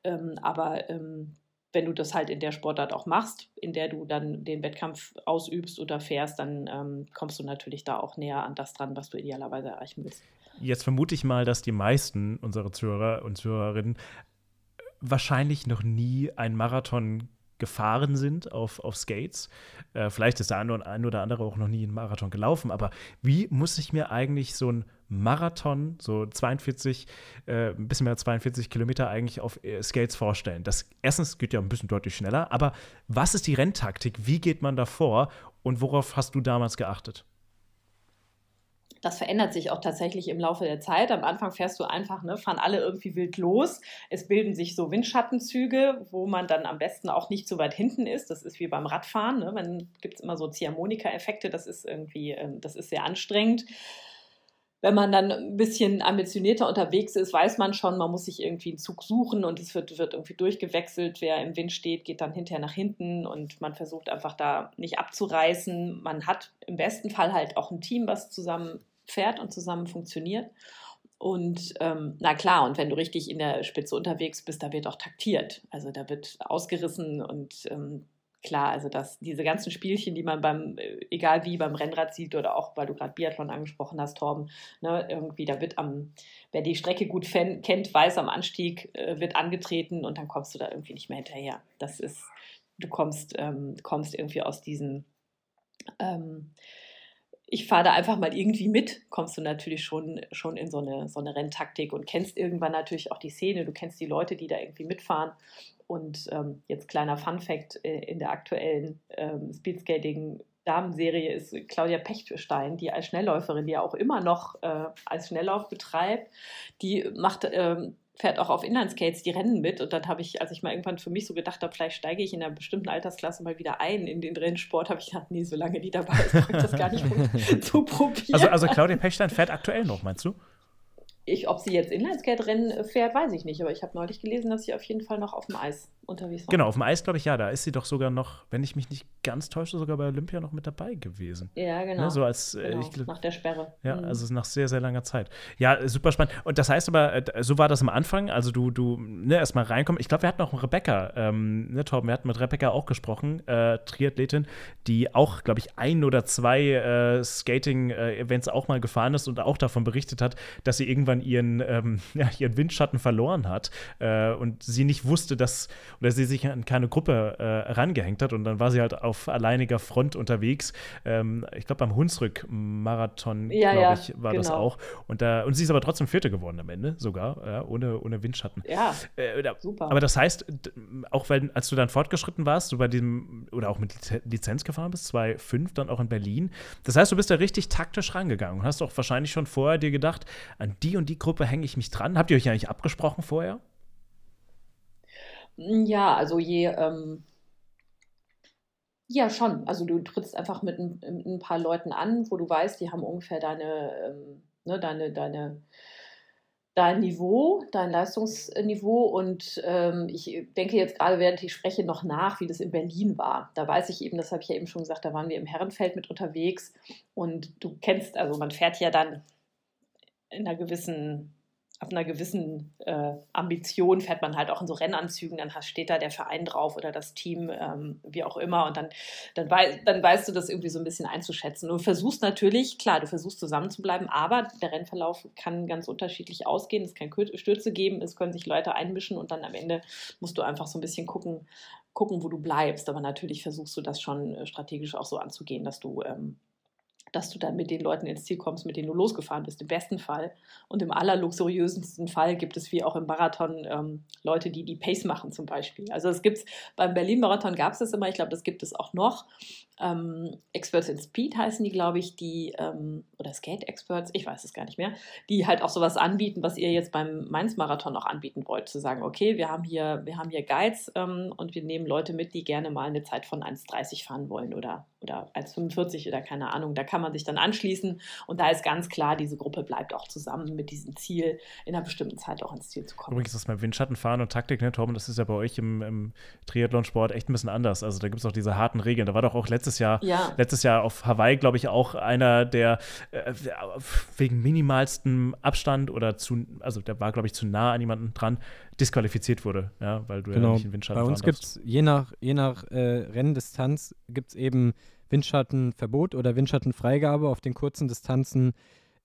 Ähm, aber ähm, wenn du das halt in der Sportart auch machst, in der du dann den Wettkampf ausübst oder fährst, dann ähm, kommst du natürlich da auch näher an das dran, was du idealerweise erreichen willst. Jetzt vermute ich mal, dass die meisten unserer Zuhörer und Zuhörerinnen wahrscheinlich noch nie einen Marathon gefahren sind auf, auf Skates. Äh, vielleicht ist der ein oder, ein oder andere auch noch nie einen Marathon gelaufen, aber wie muss ich mir eigentlich so ein Marathon, so 42, äh, ein bisschen mehr als 42 Kilometer eigentlich auf äh, Skates vorstellen? Das erstens geht ja ein bisschen deutlich schneller, aber was ist die Renntaktik? Wie geht man da vor und worauf hast du damals geachtet? Das verändert sich auch tatsächlich im Laufe der Zeit. Am Anfang fährst du einfach, ne, fahren alle irgendwie wild los. Es bilden sich so Windschattenzüge, wo man dann am besten auch nicht so weit hinten ist. Das ist wie beim Radfahren. Ne? Dann gibt es immer so Ziehharmonika-Effekte. Das ist irgendwie, ähm, das ist sehr anstrengend. Wenn man dann ein bisschen ambitionierter unterwegs ist, weiß man schon, man muss sich irgendwie einen Zug suchen und es wird, wird irgendwie durchgewechselt. Wer im Wind steht, geht dann hinterher nach hinten und man versucht einfach da nicht abzureißen. Man hat im besten Fall halt auch ein Team, was zusammen fährt und zusammen funktioniert. Und ähm, na klar, und wenn du richtig in der Spitze unterwegs bist, da wird auch taktiert. Also da wird ausgerissen und ähm, klar, also das, diese ganzen Spielchen, die man beim, äh, egal wie, beim Rennrad sieht oder auch, weil du gerade Biathlon angesprochen hast, Torben, ne, irgendwie, da wird am, wer die Strecke gut fan, kennt, weiß, am Anstieg äh, wird angetreten und dann kommst du da irgendwie nicht mehr hinterher. Das ist, du kommst, ähm, kommst irgendwie aus diesem, ähm, ich fahre da einfach mal irgendwie mit, kommst du natürlich schon, schon in so eine, so eine Renntaktik und kennst irgendwann natürlich auch die Szene, du kennst die Leute, die da irgendwie mitfahren. Und ähm, jetzt kleiner Fun-Fact: äh, In der aktuellen ähm, Speedskating Damenserie ist Claudia Pechtstein, die als Schnellläuferin, die ja auch immer noch äh, als Schnelllauf betreibt, die macht, ähm, fährt auch auf Inlineskates die Rennen mit. Und dann habe ich, als ich mal irgendwann für mich so gedacht habe, vielleicht steige ich in einer bestimmten Altersklasse mal wieder ein in den Rennsport, habe ich gedacht, nee, solange die dabei ist, brauche ich das gar nicht zu probieren. Also, also Claudia Pechstein fährt aktuell noch, meinst du? Ich, ob sie jetzt Inlineskate-Rennen fährt, weiß ich nicht, aber ich habe neulich gelesen, dass sie auf jeden Fall noch auf dem Eis unterwegs war. Genau, auf dem Eis, glaube ich, ja. Da ist sie doch sogar noch, wenn ich mich nicht ganz täusche, sogar bei Olympia noch mit dabei gewesen. Ja, genau. Ne, so als, äh, genau. Ich, nach der Sperre. Ja, mhm. also nach sehr, sehr langer Zeit. Ja, super spannend. Und das heißt aber, äh, so war das am Anfang, also du, du, ne, erstmal reinkommen. Ich glaube, wir hatten auch Rebecca, ähm, ne, Torben, wir hatten mit Rebecca auch gesprochen, äh, Triathletin, die auch, glaube ich, ein oder zwei äh, Skating-Events auch mal gefahren ist und auch davon berichtet hat, dass sie irgendwann ihren, ähm, ja, ihren Windschatten verloren hat äh, und sie nicht wusste, dass, oder sie sich an keine Gruppe äh, rangehängt hat und dann war sie halt auf alleiniger Front unterwegs. Ähm, ich glaube, beim Hunsrück-Marathon, ja, glaube ich, war genau. das auch. Und, da, und sie ist aber trotzdem Vierte geworden am Ende, sogar, ja, ohne, ohne Windschatten. Ja, äh, super. Aber das heißt, auch wenn, als du dann fortgeschritten warst, du bei diesem, oder auch mit Lizenz gefahren bist, 2,5 dann auch in Berlin, das heißt, du bist da richtig taktisch rangegangen und hast auch wahrscheinlich schon vorher dir gedacht, an die und die Gruppe hänge ich mich dran. Habt ihr euch eigentlich abgesprochen vorher? Ja, also je, ähm, ja, schon. Also du trittst einfach mit ein, ein, paar Leuten an, wo du weißt, die haben ungefähr deine, ähm, ne, deine, deine, dein Niveau, dein Leistungsniveau. Und ähm, ich denke jetzt gerade, während ich spreche, noch nach, wie das in Berlin war. Da weiß ich eben, das habe ich ja eben schon gesagt, da waren wir im Herrenfeld mit unterwegs. Und du kennst, also man fährt ja dann in einer gewissen ab einer gewissen äh, Ambition fährt man halt auch in so Rennanzügen, dann steht da der Verein drauf oder das Team, ähm, wie auch immer, und dann, dann, wei dann weißt du das irgendwie so ein bisschen einzuschätzen. Du versuchst natürlich, klar, du versuchst zusammen zu bleiben, aber der Rennverlauf kann ganz unterschiedlich ausgehen. Es kann Stürze geben, es können sich Leute einmischen und dann am Ende musst du einfach so ein bisschen gucken, gucken, wo du bleibst. Aber natürlich versuchst du das schon äh, strategisch auch so anzugehen, dass du ähm, dass du dann mit den Leuten ins Ziel kommst, mit denen du losgefahren bist, im besten Fall. Und im allerluxuriösesten Fall gibt es wie auch im Marathon ähm, Leute, die die Pace machen zum Beispiel. Also es gibt beim Berlin-Marathon gab es das immer, ich glaube, das gibt es auch noch ähm, Experts in Speed heißen die, glaube ich, die, ähm, oder Skate Experts, ich weiß es gar nicht mehr, die halt auch sowas anbieten, was ihr jetzt beim Mainz-Marathon auch anbieten wollt, zu sagen, okay, wir haben hier, wir haben hier Guides ähm, und wir nehmen Leute mit, die gerne mal eine Zeit von 1,30 fahren wollen oder, oder 1,45 oder keine Ahnung. Da kann man sich dann anschließen und da ist ganz klar, diese Gruppe bleibt auch zusammen mit diesem Ziel, in einer bestimmten Zeit auch ins Ziel zu kommen. Übrigens ist das mit Windschattenfahren und Taktik, ne, Torben, das ist ja bei euch im, im Triathlon-Sport echt ein bisschen anders. Also da gibt es auch diese harten Regeln. Da war doch auch letztes letztes Jahr, ja. letztes Jahr auf Hawaii, glaube ich, auch einer, der äh, wegen minimalstem Abstand oder zu, also der war, glaube ich, zu nah an jemanden dran, disqualifiziert wurde, ja, weil du genau. ja nicht in Windschatten Bei uns gibt es je nach, je nach äh, Renndistanz gibt es eben Windschattenverbot oder Windschattenfreigabe auf den kurzen Distanzen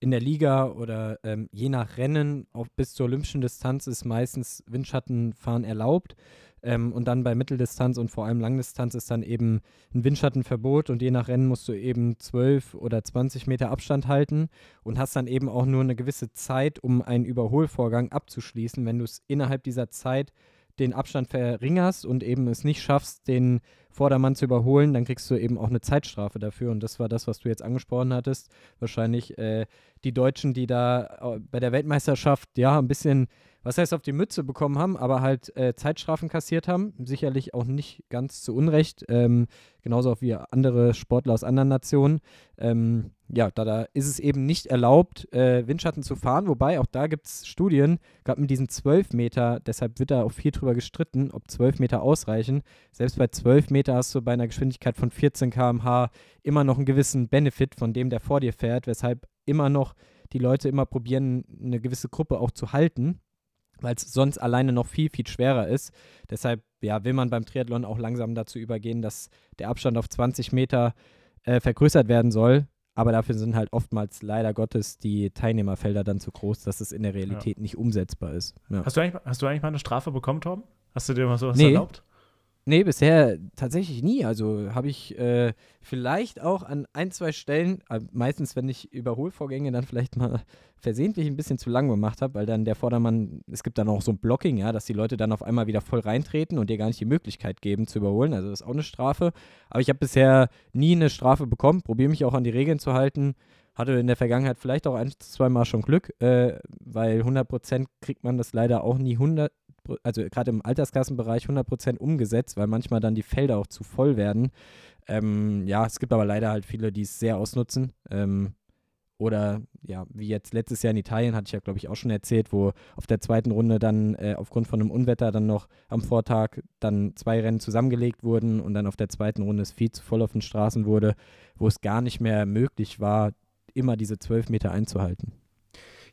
in der Liga oder ähm, je nach Rennen auf bis zur olympischen Distanz ist meistens Windschattenfahren erlaubt. Ähm, und dann bei Mitteldistanz und vor allem Langdistanz ist dann eben ein Windschattenverbot und je nach Rennen musst du eben 12 oder 20 Meter Abstand halten und hast dann eben auch nur eine gewisse Zeit, um einen Überholvorgang abzuschließen. Wenn du es innerhalb dieser Zeit den Abstand verringerst und eben es nicht schaffst, den Vordermann zu überholen, dann kriegst du eben auch eine Zeitstrafe dafür. Und das war das, was du jetzt angesprochen hattest. Wahrscheinlich äh, die Deutschen, die da äh, bei der Weltmeisterschaft ja ein bisschen was heißt auf die Mütze bekommen haben, aber halt äh, Zeitstrafen kassiert haben. Sicherlich auch nicht ganz zu Unrecht, ähm, genauso auch wie andere Sportler aus anderen Nationen. Ähm, ja, da, da ist es eben nicht erlaubt, äh, Windschatten zu fahren, wobei auch da gibt es Studien, gerade mit diesen 12 Meter, deshalb wird da auch viel drüber gestritten, ob 12 Meter ausreichen. Selbst bei 12 Meter hast du bei einer Geschwindigkeit von 14 km/h immer noch einen gewissen Benefit von dem, der vor dir fährt, weshalb immer noch die Leute immer probieren, eine gewisse Gruppe auch zu halten weil es sonst alleine noch viel, viel schwerer ist. Deshalb ja, will man beim Triathlon auch langsam dazu übergehen, dass der Abstand auf 20 Meter äh, vergrößert werden soll. Aber dafür sind halt oftmals leider Gottes die Teilnehmerfelder dann zu groß, dass es in der Realität ja. nicht umsetzbar ist. Ja. Hast, du eigentlich, hast du eigentlich mal eine Strafe bekommen, Tom? Hast du dir mal sowas nee. erlaubt? Nee, bisher tatsächlich nie. Also habe ich äh, vielleicht auch an ein, zwei Stellen, äh, meistens wenn ich Überholvorgänge dann vielleicht mal versehentlich ein bisschen zu lang gemacht habe, weil dann der Vordermann, es gibt dann auch so ein Blocking, ja, dass die Leute dann auf einmal wieder voll reintreten und dir gar nicht die Möglichkeit geben zu überholen. Also das ist auch eine Strafe. Aber ich habe bisher nie eine Strafe bekommen, probiere mich auch an die Regeln zu halten. Hatte in der Vergangenheit vielleicht auch ein, zwei Mal schon Glück, äh, weil 100% kriegt man das leider auch nie 100, also gerade im Altersklassenbereich 100% umgesetzt, weil manchmal dann die Felder auch zu voll werden. Ähm, ja, es gibt aber leider halt viele, die es sehr ausnutzen. Ähm, oder ja, wie jetzt letztes Jahr in Italien, hatte ich ja, glaube ich, auch schon erzählt, wo auf der zweiten Runde dann äh, aufgrund von einem Unwetter dann noch am Vortag dann zwei Rennen zusammengelegt wurden und dann auf der zweiten Runde es viel zu voll auf den Straßen wurde, wo es gar nicht mehr möglich war, immer diese zwölf Meter einzuhalten.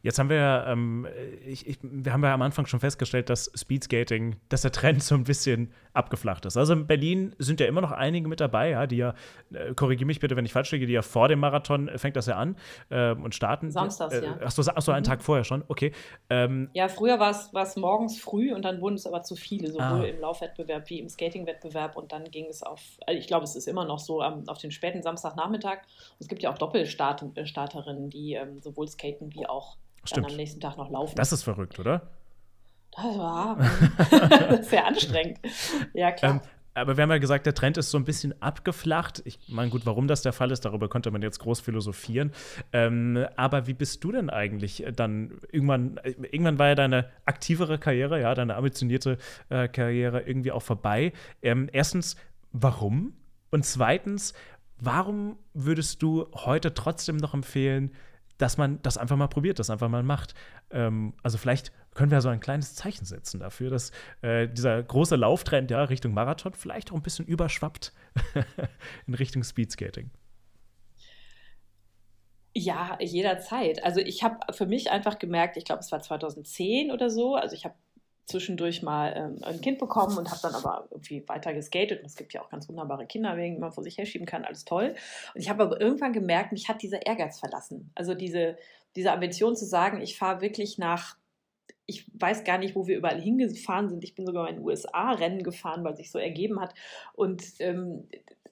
Jetzt haben wir, ähm, ich, ich, wir haben ja am Anfang schon festgestellt, dass Speedskating, dass der Trend so ein bisschen abgeflacht ist. Also in Berlin sind ja immer noch einige mit dabei, ja, die ja, äh, korrigiere mich bitte, wenn ich falsch liege, die ja vor dem Marathon äh, fängt das ja an äh, und starten. Samstags, äh, ja. Achso, ach so, einen mhm. Tag vorher schon, okay. Ähm, ja, früher war es morgens früh und dann wurden es aber zu viele, sowohl ah. im Laufwettbewerb wie im Skatingwettbewerb und dann ging es auf, also ich glaube, es ist immer noch so, ähm, auf den späten Samstagnachmittag. Und es gibt ja auch Doppelstarterinnen, die ähm, sowohl skaten wie auch Stimmt. dann am nächsten Tag noch laufen. Das ist verrückt, oder? Das war sehr anstrengend. Ja, klar. Ähm, aber wir haben ja gesagt, der Trend ist so ein bisschen abgeflacht. Ich meine, gut, warum das der Fall ist, darüber könnte man jetzt groß philosophieren. Ähm, aber wie bist du denn eigentlich dann irgendwann, irgendwann war ja deine aktivere Karriere, ja, deine ambitionierte äh, Karriere irgendwie auch vorbei. Ähm, erstens, warum? Und zweitens, warum würdest du heute trotzdem noch empfehlen, dass man das einfach mal probiert, das einfach mal macht. Ähm, also vielleicht können wir so ein kleines Zeichen setzen dafür, dass äh, dieser große Lauftrend ja Richtung Marathon vielleicht auch ein bisschen überschwappt in Richtung Speedskating. Ja, jederzeit. Also ich habe für mich einfach gemerkt, ich glaube, es war 2010 oder so, also ich habe zwischendurch mal ähm, ein Kind bekommen und habe dann aber irgendwie weiter geskatet. Und es gibt ja auch ganz wunderbare Kinderwegen, die man vor sich herschieben kann, alles toll. Und ich habe aber irgendwann gemerkt, mich hat dieser Ehrgeiz verlassen. Also diese, diese Ambition zu sagen, ich fahre wirklich nach, ich weiß gar nicht, wo wir überall hingefahren sind. Ich bin sogar in den USA Rennen gefahren, weil sich so ergeben hat. Und ähm,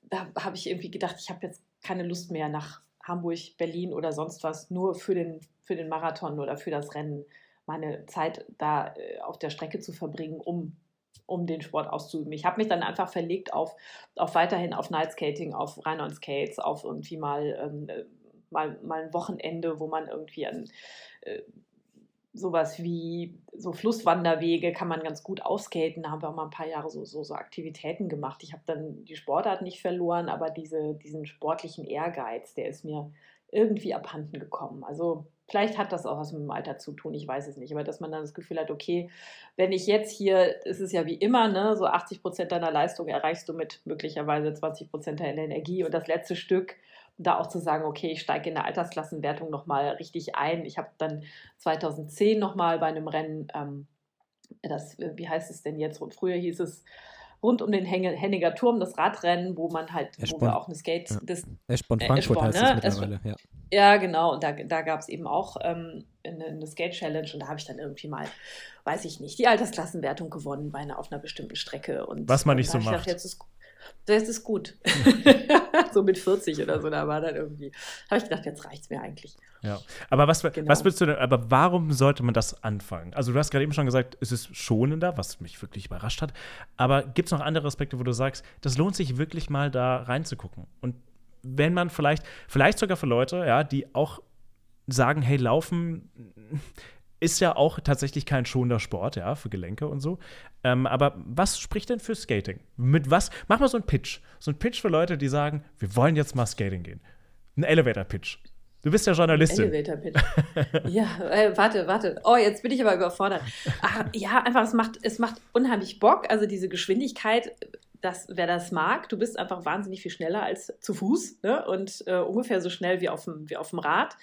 da habe ich irgendwie gedacht, ich habe jetzt keine Lust mehr nach Hamburg, Berlin oder sonst was, nur für den, für den Marathon oder für das Rennen meine Zeit da äh, auf der Strecke zu verbringen, um, um den Sport auszuüben. Ich habe mich dann einfach verlegt auf, auf weiterhin auf Night Skating, auf Rheinland Skates, auf irgendwie mal, ähm, äh, mal, mal ein Wochenende, wo man irgendwie an äh, sowas wie so Flusswanderwege kann man ganz gut ausskaten. Da haben wir auch mal ein paar Jahre so, so, so Aktivitäten gemacht. Ich habe dann die Sportart nicht verloren, aber diese, diesen sportlichen Ehrgeiz, der ist mir irgendwie abhanden gekommen. Also Vielleicht hat das auch was mit dem Alter zu tun, ich weiß es nicht. Aber dass man dann das Gefühl hat, okay, wenn ich jetzt hier, es ist ja wie immer, ne, so 80 Prozent deiner Leistung erreichst du mit möglicherweise 20 Prozent deiner Energie und das letzte Stück, da auch zu sagen, okay, ich steige in der Altersklassenwertung nochmal richtig ein. Ich habe dann 2010 nochmal bei einem Rennen, ähm, das, wie heißt es denn jetzt? Und früher hieß es rund um den Henniger Turm, das Radrennen, wo man halt, Eschborn, wo wir auch eine Skate. Ja. Das, Eschborn Frankfurt Eschborn, heißt ne? es mittlerweile, ja. Ja, genau. Und da, da gab es eben auch ähm, eine, eine Skate-Challenge und da habe ich dann irgendwie mal, weiß ich nicht, die Altersklassenwertung gewonnen bei einer, auf einer bestimmten Strecke. Und, Was man nicht so macht. Gedacht, jetzt ist, das ist gut. so mit 40 oder so, da war dann irgendwie, habe ich gedacht, jetzt reicht es mir eigentlich. Ja, aber was, genau. was willst du denn, aber warum sollte man das anfangen? Also du hast gerade eben schon gesagt, es ist schonender, was mich wirklich überrascht hat, aber gibt es noch andere Aspekte, wo du sagst, das lohnt sich wirklich mal da reinzugucken und wenn man vielleicht, vielleicht sogar für Leute, ja, die auch sagen, hey, Laufen ist ja auch tatsächlich kein schonender Sport, ja, für Gelenke und so. Ähm, aber was spricht denn für Skating? Mit was? Mach mal so einen Pitch. So einen Pitch für Leute, die sagen, wir wollen jetzt mal Skating gehen. Ein Elevator-Pitch. Du bist ja Journalistin. Elevator-Pitch. ja, äh, warte, warte. Oh, jetzt bin ich aber überfordert. Ach, ja, einfach, es macht, es macht unheimlich Bock. Also diese Geschwindigkeit, das, wer das mag, du bist einfach wahnsinnig viel schneller als zu Fuß ne? und äh, ungefähr so schnell wie auf dem, wie auf dem Rad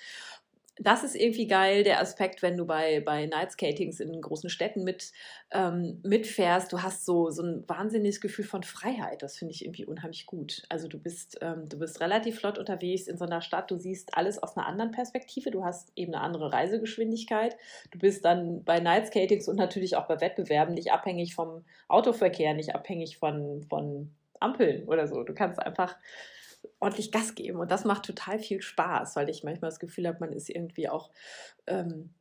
das ist irgendwie geil, der Aspekt, wenn du bei, bei Nightskatings in großen Städten mit, ähm, mitfährst. Du hast so, so ein wahnsinniges Gefühl von Freiheit. Das finde ich irgendwie unheimlich gut. Also du bist, ähm, du bist relativ flott unterwegs in so einer Stadt. Du siehst alles aus einer anderen Perspektive. Du hast eben eine andere Reisegeschwindigkeit. Du bist dann bei Nightskatings und natürlich auch bei Wettbewerben nicht abhängig vom Autoverkehr, nicht abhängig von, von Ampeln oder so. Du kannst einfach ordentlich Gas geben. Und das macht total viel Spaß, weil ich manchmal das Gefühl habe, man ist irgendwie auch ähm,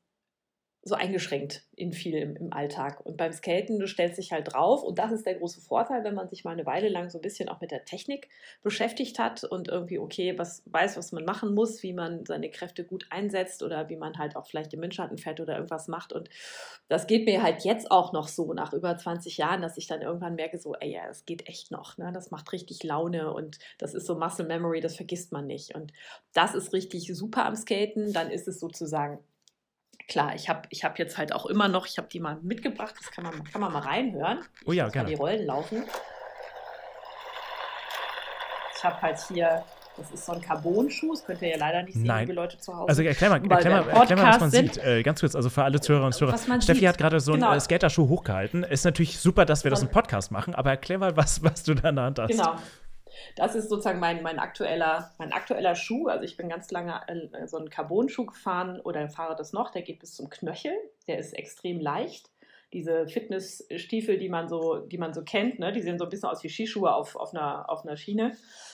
so eingeschränkt in viel im, im, Alltag. Und beim Skaten, du stellst dich halt drauf und das ist der große Vorteil, wenn man sich mal eine Weile lang so ein bisschen auch mit der Technik beschäftigt hat und irgendwie, okay, was weiß, was man machen muss, wie man seine Kräfte gut einsetzt oder wie man halt auch vielleicht im Windschatten fährt oder irgendwas macht. Und das geht mir halt jetzt auch noch so nach über 20 Jahren, dass ich dann irgendwann merke, so, ey, ja, das geht echt noch. Ne? Das macht richtig Laune und das ist so Muscle Memory, das vergisst man nicht. Und das ist richtig super am Skaten. Dann ist es sozusagen klar, ich habe ich hab jetzt halt auch immer noch, ich habe die mal mitgebracht, das kann man, kann man mal reinhören. Oh ja, gerne. die Rollen laufen. Ich habe halt hier, das ist so ein Carbon-Schuh, das könnt ihr ja leider nicht sehen, Nein. liebe Leute zu Hause. Also erklär mal, erklär mal, erklär mal was man sind. sieht. Äh, ganz kurz, also für alle Zuhörer und Zuhörer. Steffi sieht. hat gerade so einen genau. Äh, Skaterschuh hochgehalten. Ist natürlich super, dass wir das im Podcast machen, aber erklär mal, was, was du da in der Hand hast. Genau. Das ist sozusagen mein, mein, aktueller, mein aktueller Schuh. Also ich bin ganz lange äh, so einen Carbon-Schuh gefahren oder fahre das noch. Der geht bis zum Knöchel. Der ist extrem leicht. Diese Fitnessstiefel, die man so, die man so kennt, ne, die sehen so ein bisschen aus wie Skischuhe auf, auf, einer, auf einer Schiene.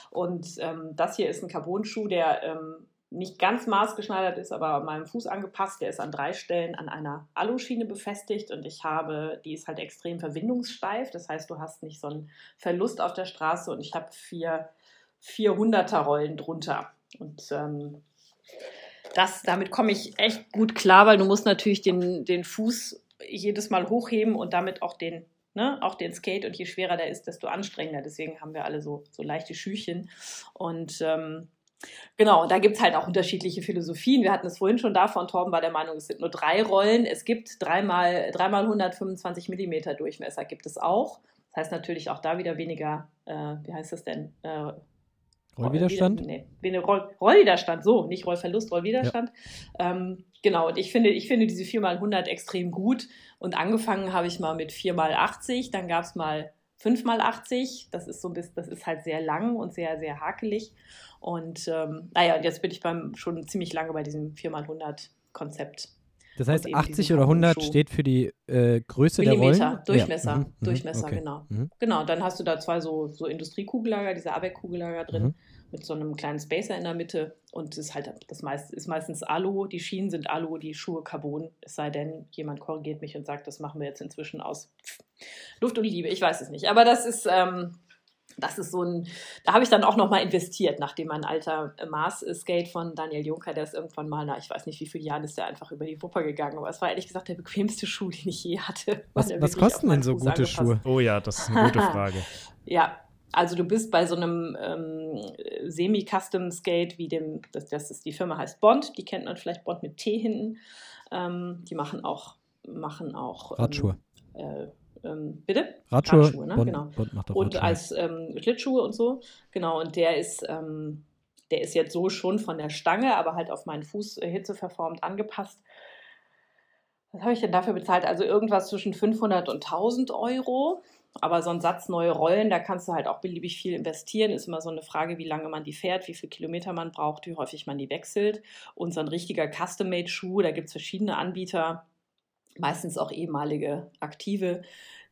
Und ähm, das hier ist ein Carbon-Schuh, der ähm, nicht ganz maßgeschneidert ist, aber meinem Fuß angepasst. Der ist an drei Stellen an einer Aluschiene befestigt und ich habe, die ist halt extrem verwindungssteif. Das heißt, du hast nicht so einen Verlust auf der Straße und ich habe vier 400er Rollen drunter. Und ähm, das, damit komme ich echt gut klar, weil du musst natürlich den, den Fuß jedes Mal hochheben und damit auch den, ne, auch den Skate. Und je schwerer der ist, desto anstrengender. Deswegen haben wir alle so, so leichte Schüchen. Und ähm, Genau, da gibt es halt auch unterschiedliche Philosophien. Wir hatten es vorhin schon davon, Torben war der Meinung, es sind nur drei Rollen. Es gibt dreimal, dreimal 125 Millimeter Durchmesser, gibt es auch. Das heißt natürlich auch da wieder weniger, äh, wie heißt das denn? Äh, Rollwiderstand? Nee, Roll, Rollwiderstand, so, nicht Rollverlust, Rollwiderstand. Ja. Ähm, genau, und ich finde, ich finde diese 4x100 extrem gut. Und angefangen habe ich mal mit 4x80, dann gab es mal 5x80. Das ist so ein bisschen, das ist halt sehr lang und sehr, sehr hakelig. Und ähm, naja, jetzt bin ich beim, schon ziemlich lange bei diesem 4x100-Konzept. Das heißt, 80 oder 100 steht für die äh, Größe Millimeter, der Rollen? Durchmesser, ja. mhm, mhm Durchmesser, okay. genau. Mhm. Genau, dann hast du da zwei so, so Industriekugellager, diese ABEC-Kugellager drin, mhm. mit so einem kleinen Spacer in der Mitte. Und ist halt, das meist, ist meistens Alu, die Schienen sind Alu, die Schuhe Carbon. Es sei denn, jemand korrigiert mich und sagt, das machen wir jetzt inzwischen aus Luft und Liebe. Ich weiß es nicht. Aber das ist, ähm, das ist so ein, da habe ich dann auch nochmal investiert, nachdem mein alter Mars-Skate von Daniel Juncker, der ist irgendwann mal, na, ich weiß nicht, wie viele Jahre ist der einfach über die Wupper gegangen, aber es war ehrlich gesagt der bequemste Schuh, den ich je hatte. Was, was kosten denn so gute Schuhe? Oh ja, das ist eine gute Frage. ja, also du bist bei so einem ähm, Semi-Custom-Skate wie dem, das, das ist, die Firma heißt Bond, die kennt man vielleicht, Bond mit T hinten. Ähm, die machen auch, machen auch ähm, Radschuhe. Äh, ähm, bitte? Radschuhe, Radschuhe ne? Bond, genau. Bond und als ähm, Schlittschuhe und so. Genau, und der ist, ähm, der ist jetzt so schon von der Stange, aber halt auf meinen Fuß äh, hitzeverformt angepasst. Was habe ich denn dafür bezahlt? Also irgendwas zwischen 500 und 1000 Euro. Aber so ein Satz neue Rollen, da kannst du halt auch beliebig viel investieren. Ist immer so eine Frage, wie lange man die fährt, wie viele Kilometer man braucht, wie häufig man die wechselt. Und so ein richtiger Custom-Made-Schuh, da gibt es verschiedene Anbieter meistens auch ehemalige Aktive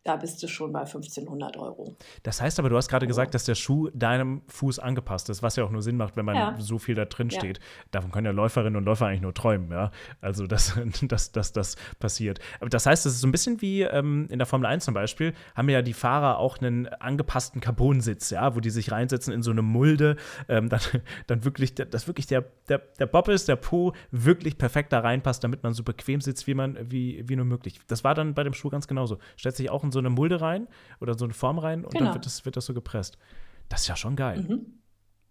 da bist du schon bei 1500 Euro. Das heißt aber, du hast gerade gesagt, dass der Schuh deinem Fuß angepasst ist, was ja auch nur Sinn macht, wenn man ja. so viel da drin steht. Ja. Davon können ja Läuferinnen und Läufer eigentlich nur träumen, ja. Also, dass, dass, dass das passiert. Aber das heißt, es ist so ein bisschen wie ähm, in der Formel 1 zum Beispiel, haben ja die Fahrer auch einen angepassten Carbonsitz, ja, wo die sich reinsetzen in so eine Mulde, ähm, dann, dann wirklich, dass wirklich der, der, der Bob ist, der Po wirklich perfekt da reinpasst, damit man so bequem sitzt, wie man, wie, wie nur möglich. Das war dann bei dem Schuh ganz genauso. Stellt sich auch in so eine Mulde rein oder so eine Form rein und genau. dann wird das, wird das so gepresst. Das ist ja schon geil. Mhm.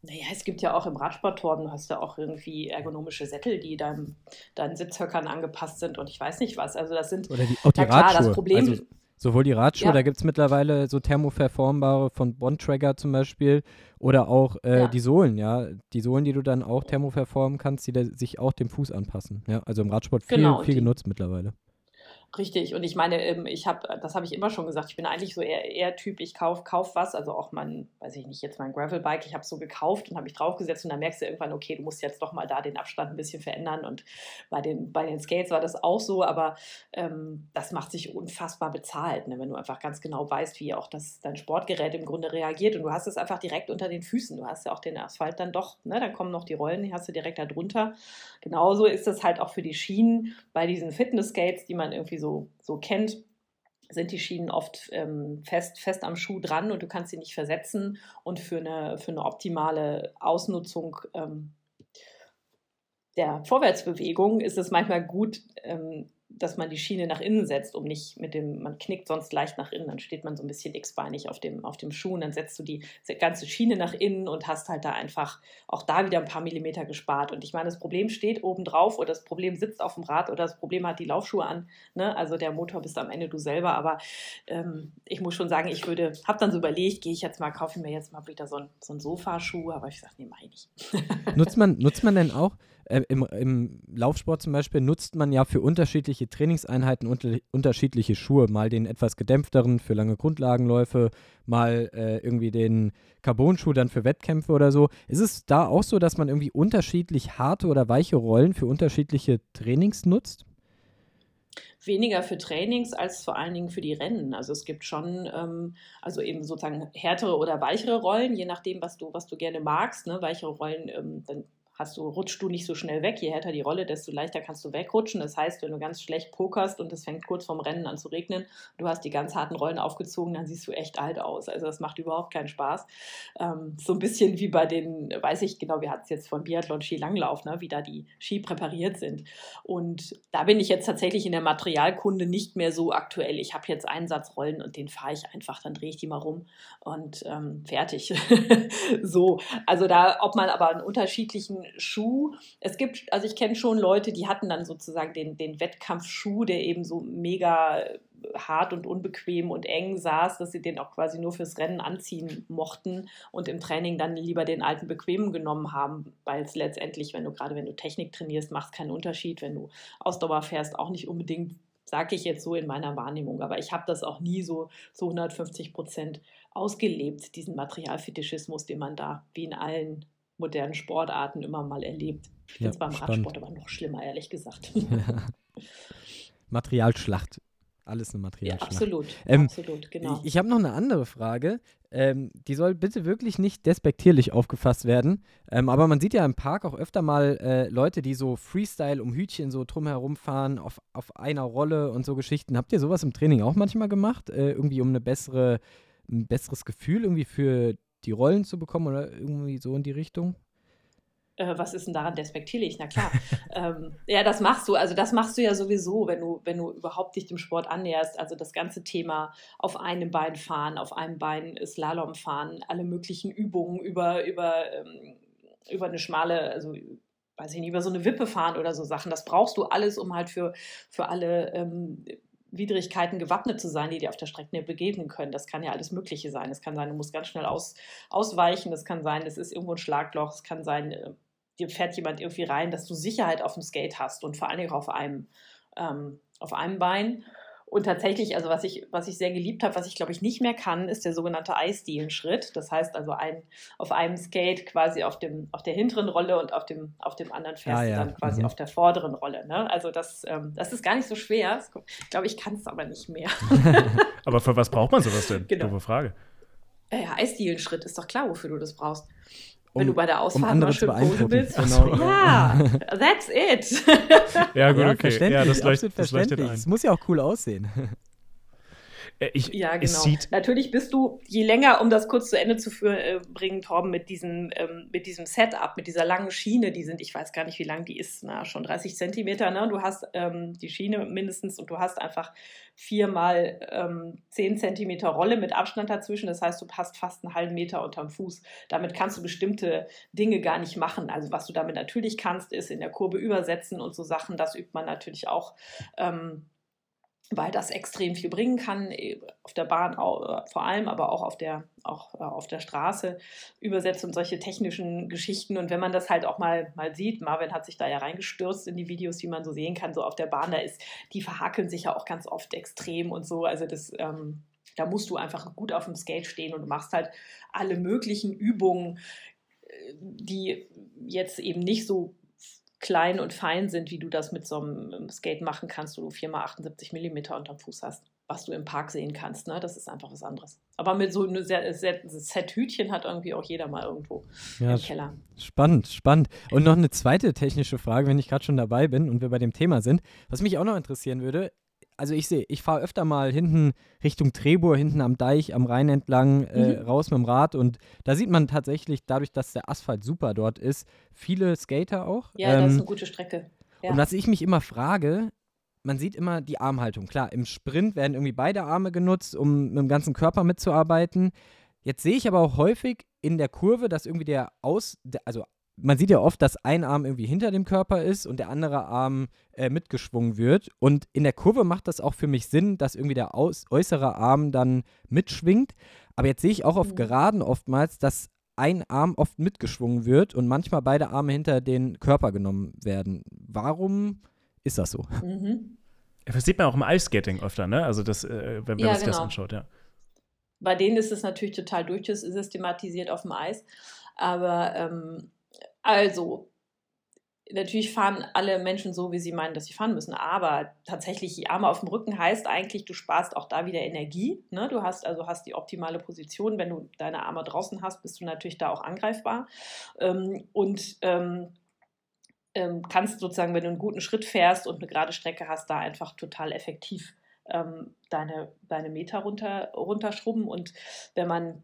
Naja, es gibt ja auch im Radsporttorben, du hast ja auch irgendwie ergonomische Sättel, die deinem, deinen Sitzhöckern angepasst sind und ich weiß nicht was. Also das sind Oder die, auch die ja, klar, das Problem. Also, sowohl die Radschuhe, ja. da gibt es mittlerweile so thermoverformbare von Bondtracker zum Beispiel oder auch äh, ja. die Sohlen, ja. Die Sohlen, die du dann auch thermoverformen kannst, die da, sich auch dem Fuß anpassen. Ja, also im Radsport viel, genau, viel genutzt mittlerweile. Richtig, und ich meine, ähm, ich habe, das habe ich immer schon gesagt, ich bin eigentlich so eher, eher Typ, ich kaufe kauf was, also auch mein, weiß ich nicht, jetzt mein Gravelbike, ich habe es so gekauft und habe mich draufgesetzt und dann merkst du irgendwann, okay, du musst jetzt doch mal da den Abstand ein bisschen verändern und bei den, bei den Skates war das auch so, aber ähm, das macht sich unfassbar bezahlt, ne? wenn du einfach ganz genau weißt, wie auch das, dein Sportgerät im Grunde reagiert und du hast es einfach direkt unter den Füßen, du hast ja auch den Asphalt dann doch, ne? dann kommen noch die Rollen, die hast du direkt da drunter. Genauso ist das halt auch für die Schienen bei diesen Fitness-Skates, die man irgendwie so, so kennt, sind die Schienen oft ähm, fest, fest am Schuh dran und du kannst sie nicht versetzen. Und für eine, für eine optimale Ausnutzung ähm, der Vorwärtsbewegung ist es manchmal gut, ähm, dass man die Schiene nach innen setzt, um nicht mit dem, man knickt sonst leicht nach innen, dann steht man so ein bisschen x-beinig auf dem, auf dem Schuh und dann setzt du die ganze Schiene nach innen und hast halt da einfach auch da wieder ein paar Millimeter gespart. Und ich meine, das Problem steht oben drauf oder das Problem sitzt auf dem Rad oder das Problem hat die Laufschuhe an. Ne? Also der Motor bist am Ende du selber. Aber ähm, ich muss schon sagen, ich würde, habe dann so überlegt, gehe ich jetzt mal, kaufe mir jetzt mal wieder so ein, so ein Sofaschuh, aber ich sage, nee, mach ich nicht. nutzt man, nutzt man denn auch äh, im, im Laufsport zum Beispiel nutzt man ja für unterschiedliche Trainingseinheiten unter, unterschiedliche Schuhe. Mal den etwas gedämpfteren für lange Grundlagenläufe, mal äh, irgendwie den Carbon-Schuh dann für Wettkämpfe oder so. Ist es da auch so, dass man irgendwie unterschiedlich harte oder weiche Rollen für unterschiedliche Trainings nutzt? weniger für Trainings als vor allen Dingen für die Rennen. Also es gibt schon, ähm, also eben sozusagen härtere oder weichere Rollen, je nachdem, was du, was du gerne magst. Ne? Weichere Rollen, ähm, dann hast du, rutschst du nicht so schnell weg. Je härter die Rolle, desto leichter kannst du wegrutschen. Das heißt, wenn du ganz schlecht pokerst und es fängt kurz vorm Rennen an zu regnen, du hast die ganz harten Rollen aufgezogen, dann siehst du echt alt aus. Also das macht überhaupt keinen Spaß. Ähm, so ein bisschen wie bei den, weiß ich genau, wir hatten es jetzt von Biathlon Skilanglauf, ne, wie da die Ski präpariert sind. Und da bin ich jetzt tatsächlich in der Materialkunde nicht mehr so aktuell. Ich habe jetzt Einsatzrollen und den fahre ich einfach, dann drehe ich die mal rum und ähm, fertig. so, also da, ob man aber einen unterschiedlichen Schuh. Es gibt, also ich kenne schon Leute, die hatten dann sozusagen den, den Wettkampfschuh, der eben so mega hart und unbequem und eng saß, dass sie den auch quasi nur fürs Rennen anziehen mochten und im Training dann lieber den alten bequemen genommen haben, weil es letztendlich, wenn du gerade wenn du Technik trainierst, macht es keinen Unterschied, wenn du Ausdauer fährst, auch nicht unbedingt, sage ich jetzt so in meiner Wahrnehmung, aber ich habe das auch nie so so 150 Prozent ausgelebt, diesen Materialfetischismus, den man da wie in allen modernen Sportarten immer mal erlebt. Ich finde es ja, beim spannend. Radsport aber noch schlimmer, ehrlich gesagt. Ja. Materialschlacht. Alles eine Materialschlacht. Ja, absolut. Ähm, absolut, genau. Ich, ich habe noch eine andere Frage. Ähm, die soll bitte wirklich nicht despektierlich aufgefasst werden. Ähm, aber man sieht ja im Park auch öfter mal äh, Leute, die so Freestyle um Hütchen so drumherum fahren, auf, auf einer Rolle und so Geschichten. Habt ihr sowas im Training auch manchmal gemacht? Äh, irgendwie um eine bessere, ein besseres Gefühl irgendwie für die Rollen zu bekommen oder irgendwie so in die Richtung? Äh, was ist denn daran despektierlich? Na klar. ähm, ja, das machst du. Also das machst du ja sowieso, wenn du, wenn du überhaupt dich dem Sport annäherst. Also das ganze Thema auf einem Bein fahren, auf einem Bein Slalom fahren, alle möglichen Übungen über, über, ähm, über eine schmale, also weiß ich nicht, über so eine Wippe fahren oder so Sachen. Das brauchst du alles, um halt für, für alle ähm, Widrigkeiten gewappnet zu sein, die dir auf der Strecke begegnen können. Das kann ja alles Mögliche sein. Es kann sein, du musst ganz schnell aus, ausweichen. Es kann sein, es ist irgendwo ein Schlagloch. Es kann sein, äh, dir fährt jemand irgendwie rein, dass du Sicherheit auf dem Skate hast und vor allen Dingen auf einem, ähm, auf einem Bein. Und tatsächlich, also was ich, was ich sehr geliebt habe, was ich glaube ich nicht mehr kann, ist der sogenannte Eisdielenschritt. Das heißt also ein, auf einem Skate quasi auf, dem, auf der hinteren Rolle und auf dem, auf dem anderen fährst ah, ja. dann quasi mhm. auf der vorderen Rolle. Ne? Also das, ähm, das ist gar nicht so schwer. Ich glaube, ich kann es aber nicht mehr. aber für was braucht man sowas denn? Genau. Dumme Frage. Ja, Eisdielenschritt ist doch klar, wofür du das brauchst. Um, wenn du bei der Ausfahrt um mal schön posen willst. Genau. Ja, that's it. ja, gut, okay. Ja, das, leuchtet, das leuchtet ein. Es muss ja auch cool aussehen. Äh, ich, ja, genau. Natürlich bist du, je länger, um das kurz zu Ende zu führen, äh, bringen, Torben, mit diesem, ähm, mit diesem Setup, mit dieser langen Schiene, die sind, ich weiß gar nicht, wie lang die ist, na, schon 30 Zentimeter, ne? Du hast ähm, die Schiene mindestens und du hast einfach viermal ähm, 10 Zentimeter Rolle mit Abstand dazwischen. Das heißt, du passt fast einen halben Meter unterm Fuß. Damit kannst du bestimmte Dinge gar nicht machen. Also was du damit natürlich kannst, ist in der Kurve übersetzen und so Sachen. Das übt man natürlich auch. Ähm, weil das extrem viel bringen kann, äh, auf der Bahn vor allem, aber auch auf der, auch äh, auf der Straße, übersetzt und solche technischen Geschichten. Und wenn man das halt auch mal, mal sieht, Marvin hat sich da ja reingestürzt in die Videos, die man so sehen kann, so auf der Bahn, da ist, die verhakeln sich ja auch ganz oft extrem und so. Also das, ähm, da musst du einfach gut auf dem Skate stehen und du machst halt alle möglichen Übungen, äh, die jetzt eben nicht so klein und fein sind, wie du das mit so einem ähm, Skate machen kannst, wo du 4x78 mm unterm Fuß hast, was du im Park sehen kannst. Ne? Das ist einfach was anderes. Aber mit so einem Set-Hütchen hat irgendwie auch jeder mal irgendwo ja, im Keller. Spannend, spannend. Und noch eine zweite technische Frage, wenn ich gerade schon dabei bin und wir bei dem Thema sind. Was mich auch noch interessieren würde, also ich sehe, ich fahre öfter mal hinten Richtung Trebur, hinten am Deich, am Rhein entlang, äh, mhm. raus mit dem Rad und da sieht man tatsächlich, dadurch, dass der Asphalt super dort ist, viele Skater auch. Ja, ähm, das ist eine gute Strecke. Ja. Und was ich mich immer frage, man sieht immer die Armhaltung. Klar, im Sprint werden irgendwie beide Arme genutzt, um mit dem ganzen Körper mitzuarbeiten. Jetzt sehe ich aber auch häufig in der Kurve, dass irgendwie der Aus, also man sieht ja oft, dass ein Arm irgendwie hinter dem Körper ist und der andere Arm äh, mitgeschwungen wird. Und in der Kurve macht das auch für mich Sinn, dass irgendwie der aus äußere Arm dann mitschwingt. Aber jetzt sehe ich auch auf mhm. Geraden oftmals, dass ein Arm oft mitgeschwungen wird und manchmal beide Arme hinter den Körper genommen werden. Warum ist das so? Mhm. Das sieht man auch im Ice-Skating öfter, ne? Also das, äh, wenn, wenn ja, man sich genau. das anschaut, ja. Bei denen ist es natürlich total durchsystematisiert auf dem Eis. Aber ähm, also, natürlich fahren alle Menschen so, wie sie meinen, dass sie fahren müssen. Aber tatsächlich, die Arme auf dem Rücken heißt eigentlich, du sparst auch da wieder Energie. Ne? Du hast also hast die optimale Position. Wenn du deine Arme draußen hast, bist du natürlich da auch angreifbar. Ähm, und ähm, ähm, kannst sozusagen, wenn du einen guten Schritt fährst und eine gerade Strecke hast, da einfach total effektiv ähm, deine, deine Meter runter, runterschrubben. Und wenn man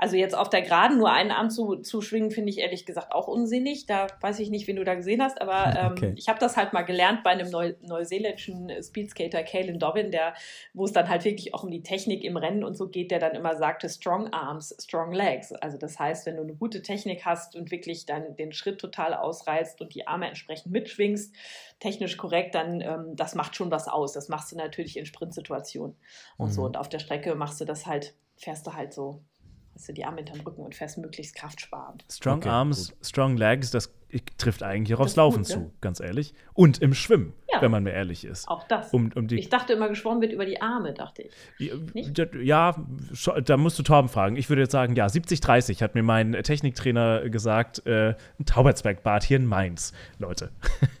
also jetzt auf der Geraden nur einen Arm zu, zu schwingen, finde ich ehrlich gesagt auch unsinnig. Da weiß ich nicht, wen du da gesehen hast, aber ähm, okay. ich habe das halt mal gelernt bei einem Neu neuseeländischen Speedskater, Kalen Dobbin, der, wo es dann halt wirklich auch um die Technik im Rennen und so geht, der dann immer sagte, Strong Arms, Strong Legs. Also das heißt, wenn du eine gute Technik hast und wirklich dann den Schritt total ausreizt und die Arme entsprechend mitschwingst, technisch korrekt, dann ähm, das macht schon was aus. Das machst du natürlich in Sprintsituationen und mhm. so. Und auf der Strecke machst du das halt, fährst du halt so hast du die Arme hinterm Rücken und fährst möglichst kraftsparend. Strong okay, Arms, gut. Strong Legs, das trifft eigentlich auch aufs Laufen gut, zu, ja? ganz ehrlich. Und im Schwimmen, ja. wenn man mir ehrlich ist. Auch das. Um, um ich dachte immer, geschwommen wird über die Arme, dachte ich. Ja, ja, da musst du Torben fragen. Ich würde jetzt sagen, ja, 70-30 hat mir mein Techniktrainer gesagt, äh, ein Tauberzwergbad hier in Mainz, Leute.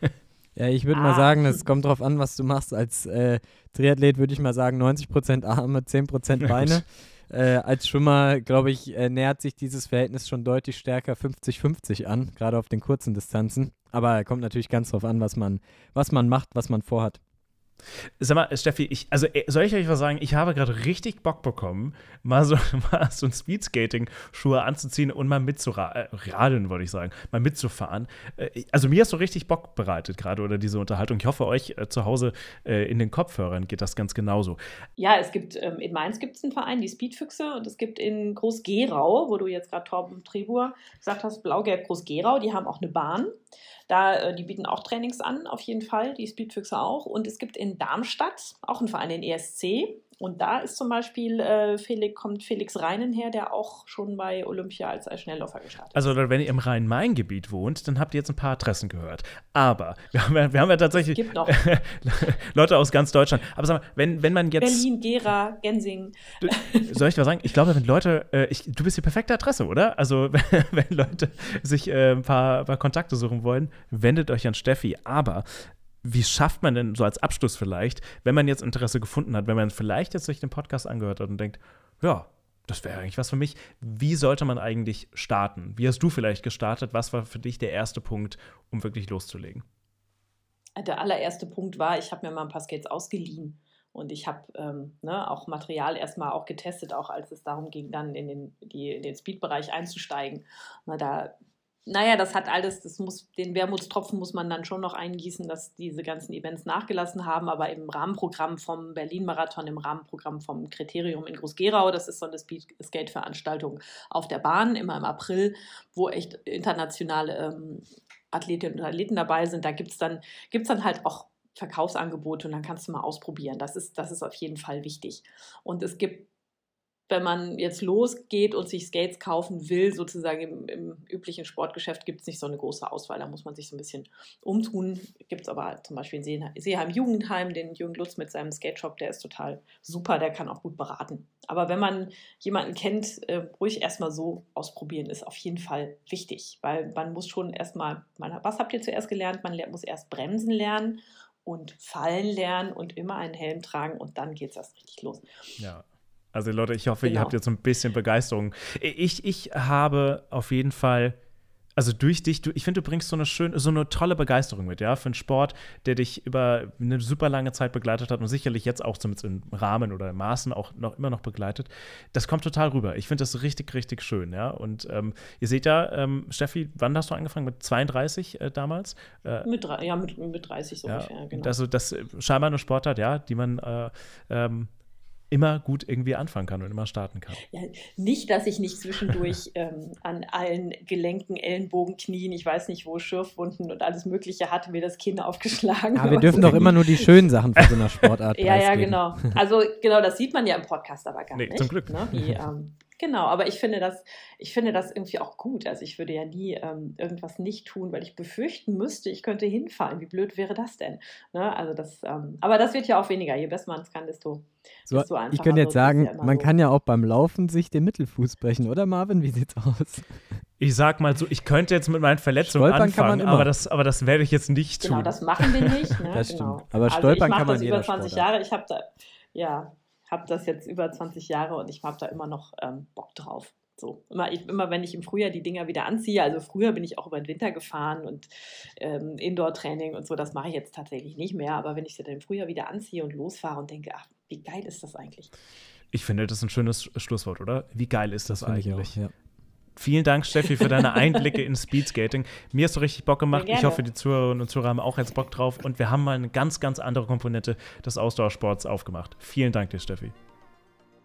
Ja, ich würde ah. mal sagen, es kommt drauf an, was du machst. Als äh, Triathlet würde ich mal sagen, 90% Arme, 10% Beine. Äh, als Schwimmer, glaube ich, äh, nähert sich dieses Verhältnis schon deutlich stärker 50-50 an, gerade auf den kurzen Distanzen. Aber kommt natürlich ganz drauf an, was man, was man macht, was man vorhat. Sag mal, Steffi, ich, also äh, soll ich euch was sagen? Ich habe gerade richtig Bock bekommen, mal so, mal so ein Speedskating-Schuhe anzuziehen und mal mitzuradeln, äh, ich sagen, mal mitzufahren. Äh, also mir hast du richtig Bock bereitet gerade oder diese Unterhaltung. Ich hoffe, euch äh, zu Hause in den Kopfhörern geht das ganz genauso. Ja, es gibt, ähm, in Mainz gibt es einen Verein, die Speedfüchse, und es gibt in Groß-Gerau, wo du jetzt gerade Torben Trebur gesagt hast, Blau-Gelb Groß-Gerau, die haben auch eine Bahn. Da, äh, die bieten auch Trainings an, auf jeden Fall, die Speedfüchse auch. Und es gibt in Darmstadt auch einen Verein, den ESC. Und da ist zum Beispiel äh, Felix, kommt Felix Reinen her, der auch schon bei Olympia als, als Schnellläufer gestartet Also, wenn ihr im Rhein-Main-Gebiet wohnt, dann habt ihr jetzt ein paar Adressen gehört. Aber wir haben ja, wir haben ja tatsächlich Gibt noch. Leute aus ganz Deutschland. Aber sag mal, wenn, wenn man jetzt. Berlin, Gera, Gensing. Soll ich was sagen? Ich glaube, wenn Leute. Äh, ich, du bist die perfekte Adresse, oder? Also, wenn, Leute sich äh, ein paar, paar Kontakte suchen wollen, wendet euch an Steffi. Aber wie schafft man denn so als Abschluss vielleicht, wenn man jetzt Interesse gefunden hat, wenn man vielleicht jetzt sich den Podcast angehört hat und denkt, ja, das wäre eigentlich was für mich. Wie sollte man eigentlich starten? Wie hast du vielleicht gestartet? Was war für dich der erste Punkt, um wirklich loszulegen? Der allererste Punkt war, ich habe mir mal ein paar Skates ausgeliehen. Und ich habe ähm, ne, auch Material erstmal auch getestet, auch als es darum ging, dann in den, die, in den Speed-Bereich einzusteigen. Na, da naja, das hat alles, das muss, den Wermutstropfen muss man dann schon noch eingießen, dass diese ganzen Events nachgelassen haben, aber im Rahmenprogramm vom Berlin-Marathon, im Rahmenprogramm vom Kriterium in Groß-Gerau, das ist so eine Speed-Skate-Veranstaltung auf der Bahn, immer im April, wo echt internationale ähm, Athletinnen und Athleten dabei sind. Da gibt es dann, gibt's dann halt auch Verkaufsangebote und dann kannst du mal ausprobieren. Das ist, das ist auf jeden Fall wichtig. Und es gibt wenn man jetzt losgeht und sich Skates kaufen will, sozusagen im, im üblichen Sportgeschäft gibt es nicht so eine große Auswahl. Da muss man sich so ein bisschen umtun. Gibt es aber zum Beispiel in Seeheim Jugendheim, den Jürgen Lutz mit seinem Skate-Shop, der ist total super, der kann auch gut beraten. Aber wenn man jemanden kennt, äh, ruhig erstmal so ausprobieren, ist auf jeden Fall wichtig, weil man muss schon erstmal, was habt ihr zuerst gelernt? Man muss erst bremsen lernen und fallen lernen und immer einen Helm tragen und dann geht es erst richtig los. Ja, also Leute, ich hoffe, genau. ihr habt jetzt so ein bisschen Begeisterung. Ich, ich habe auf jeden Fall, also durch dich, du, ich finde, du bringst so eine schöne, so eine tolle Begeisterung mit, ja, für einen Sport, der dich über eine super lange Zeit begleitet hat und sicherlich jetzt auch zumindest im Rahmen oder im Maßen auch noch immer noch begleitet. Das kommt total rüber. Ich finde das richtig, richtig schön, ja. Und ähm, ihr seht ja, ähm, Steffi, wann hast du angefangen? Mit 32 äh, damals? Äh, mit, ja, mit, mit 30 so ja, ungefähr, genau. Also das scheinbar eine Sportart, ja, die man äh, ähm, immer gut irgendwie anfangen kann und immer starten kann. Ja, nicht, dass ich nicht zwischendurch ähm, an allen Gelenken, Ellenbogen, Knien, ich weiß nicht wo, Schürfwunden und alles Mögliche hatte, mir das Kinn aufgeschlagen. Ja, wir dürfen doch immer nur die schönen Sachen von so einer Sportart Ja, ja, genau. Also genau, das sieht man ja im Podcast aber gar nee, nicht. Zum Glück. Ne? Wie, ähm, Genau, aber ich finde das, ich finde das irgendwie auch gut. Also ich würde ja nie ähm, irgendwas nicht tun, weil ich befürchten müsste, ich könnte hinfallen. Wie blöd wäre das denn? Ne? Also das, ähm, aber das wird ja auch weniger. Je besser man es kann, desto, so, desto einfacher. Ich könnte jetzt sagen, ja man so. kann ja auch beim Laufen sich den Mittelfuß brechen, oder Marvin? Wie sieht's aus? Ich sag mal so, ich könnte jetzt mit meinen Verletzungen Stolpern kann man anfangen, immer. aber das, aber das werde ich jetzt nicht Genau, tun. das machen wir nicht. Ne? Das genau. stimmt. Aber also stolpern ich kann man das über 20 Sportart. Jahre. Ich habe da, ja, habe das jetzt über 20 Jahre und ich habe da immer noch ähm, Bock drauf. So, immer, ich, immer wenn ich im Frühjahr die Dinger wieder anziehe, also früher bin ich auch über den Winter gefahren und ähm, Indoor-Training und so, das mache ich jetzt tatsächlich nicht mehr, aber wenn ich sie dann im Frühjahr wieder anziehe und losfahre und denke, ach, wie geil ist das eigentlich? Ich finde, das ist ein schönes Schlusswort, oder? Wie geil ist das, ich eigentlich? auch, ja. Vielen Dank, Steffi, für deine Einblicke in Speedskating. Mir hast du richtig Bock gemacht. Ich hoffe, die Zuhörerinnen und Zuhörer haben auch jetzt Bock drauf. Und wir haben mal eine ganz, ganz andere Komponente des Ausdauersports aufgemacht. Vielen Dank dir, Steffi.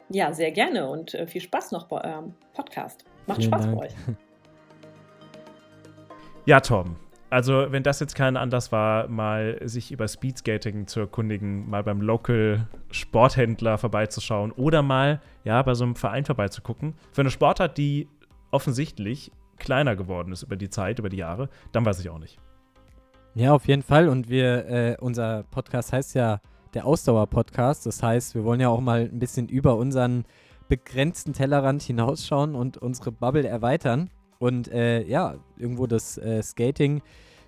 Ja, sehr gerne und äh, viel Spaß noch bei eurem Podcast. Macht Vielen Spaß Dank. bei euch. Ja, Torben. Also, wenn das jetzt kein Anlass war, mal sich über Speedskating zu erkundigen, mal beim Local Sporthändler vorbeizuschauen oder mal ja bei so einem Verein vorbeizugucken, für eine Sportart, die offensichtlich kleiner geworden ist über die Zeit, über die Jahre, dann weiß ich auch nicht. Ja, auf jeden Fall. Und wir, äh, unser Podcast heißt ja der Ausdauer-Podcast. Das heißt, wir wollen ja auch mal ein bisschen über unseren begrenzten Tellerrand hinausschauen und unsere Bubble erweitern. Und äh, ja, irgendwo das äh, Skating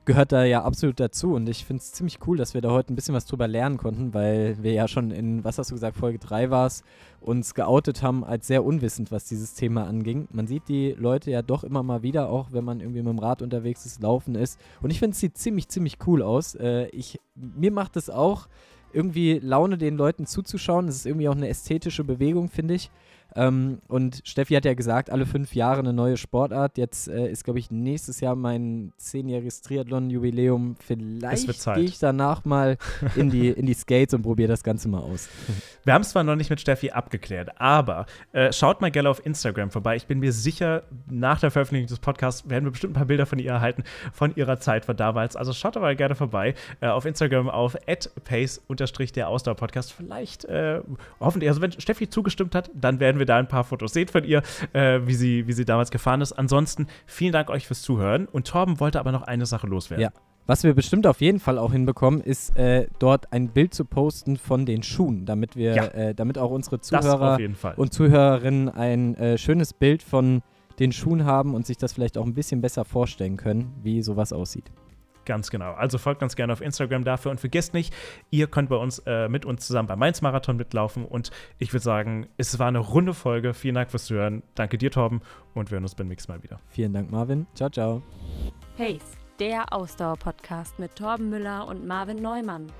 gehört da ja absolut dazu. Und ich finde es ziemlich cool, dass wir da heute ein bisschen was drüber lernen konnten, weil wir ja schon in, was hast du gesagt, Folge 3 war es, uns geoutet haben als sehr unwissend, was dieses Thema anging. Man sieht die Leute ja doch immer mal wieder, auch wenn man irgendwie mit dem Rad unterwegs ist, laufen ist. Und ich finde, es sieht ziemlich, ziemlich cool aus. Äh, ich, mir macht es auch irgendwie Laune, den Leuten zuzuschauen. Es ist irgendwie auch eine ästhetische Bewegung, finde ich. Ähm, und Steffi hat ja gesagt, alle fünf Jahre eine neue Sportart. Jetzt äh, ist, glaube ich, nächstes Jahr mein zehnjähriges Triathlon-Jubiläum. Vielleicht gehe ich danach mal in die, in die Skates und probiere das Ganze mal aus. Wir haben es zwar noch nicht mit Steffi abgeklärt, aber äh, schaut mal gerne auf Instagram vorbei. Ich bin mir sicher, nach der Veröffentlichung des Podcasts werden wir bestimmt ein paar Bilder von ihr erhalten, von ihrer Zeit von damals. Also schaut aber gerne vorbei äh, auf Instagram auf pace der Ausdauer-Podcast. Vielleicht, äh, hoffentlich, also wenn Steffi zugestimmt hat, dann werden wir da ein paar Fotos sehen von ihr, äh, wie, sie, wie sie damals gefahren ist. Ansonsten vielen Dank euch fürs Zuhören. Und Torben wollte aber noch eine Sache loswerden. Ja. Was wir bestimmt auf jeden Fall auch hinbekommen, ist äh, dort ein Bild zu posten von den Schuhen, damit wir, Ja. äh, damit auch unsere Zuhörer und Zuhörerinnen ein äh, schönes Bild von den Schuhen haben und sich das vielleicht auch ein bisschen besser vorstellen können, wie sowas aussieht. Ganz genau. Also folgt uns gerne auf Instagram dafür und vergesst nicht, ihr könnt bei uns äh, mit uns zusammen beim Mainz Marathon mitlaufen und ich würde sagen, es war eine runde Folge. Vielen Dank fürs Zuhören. Danke dir, Torben, und wir hören uns beim nächsten Mal wieder. Vielen Dank, Marvin. Ciao, ciao. Pace, der Ausdauer-Podcast mit Torben Müller und Marvin Neumann.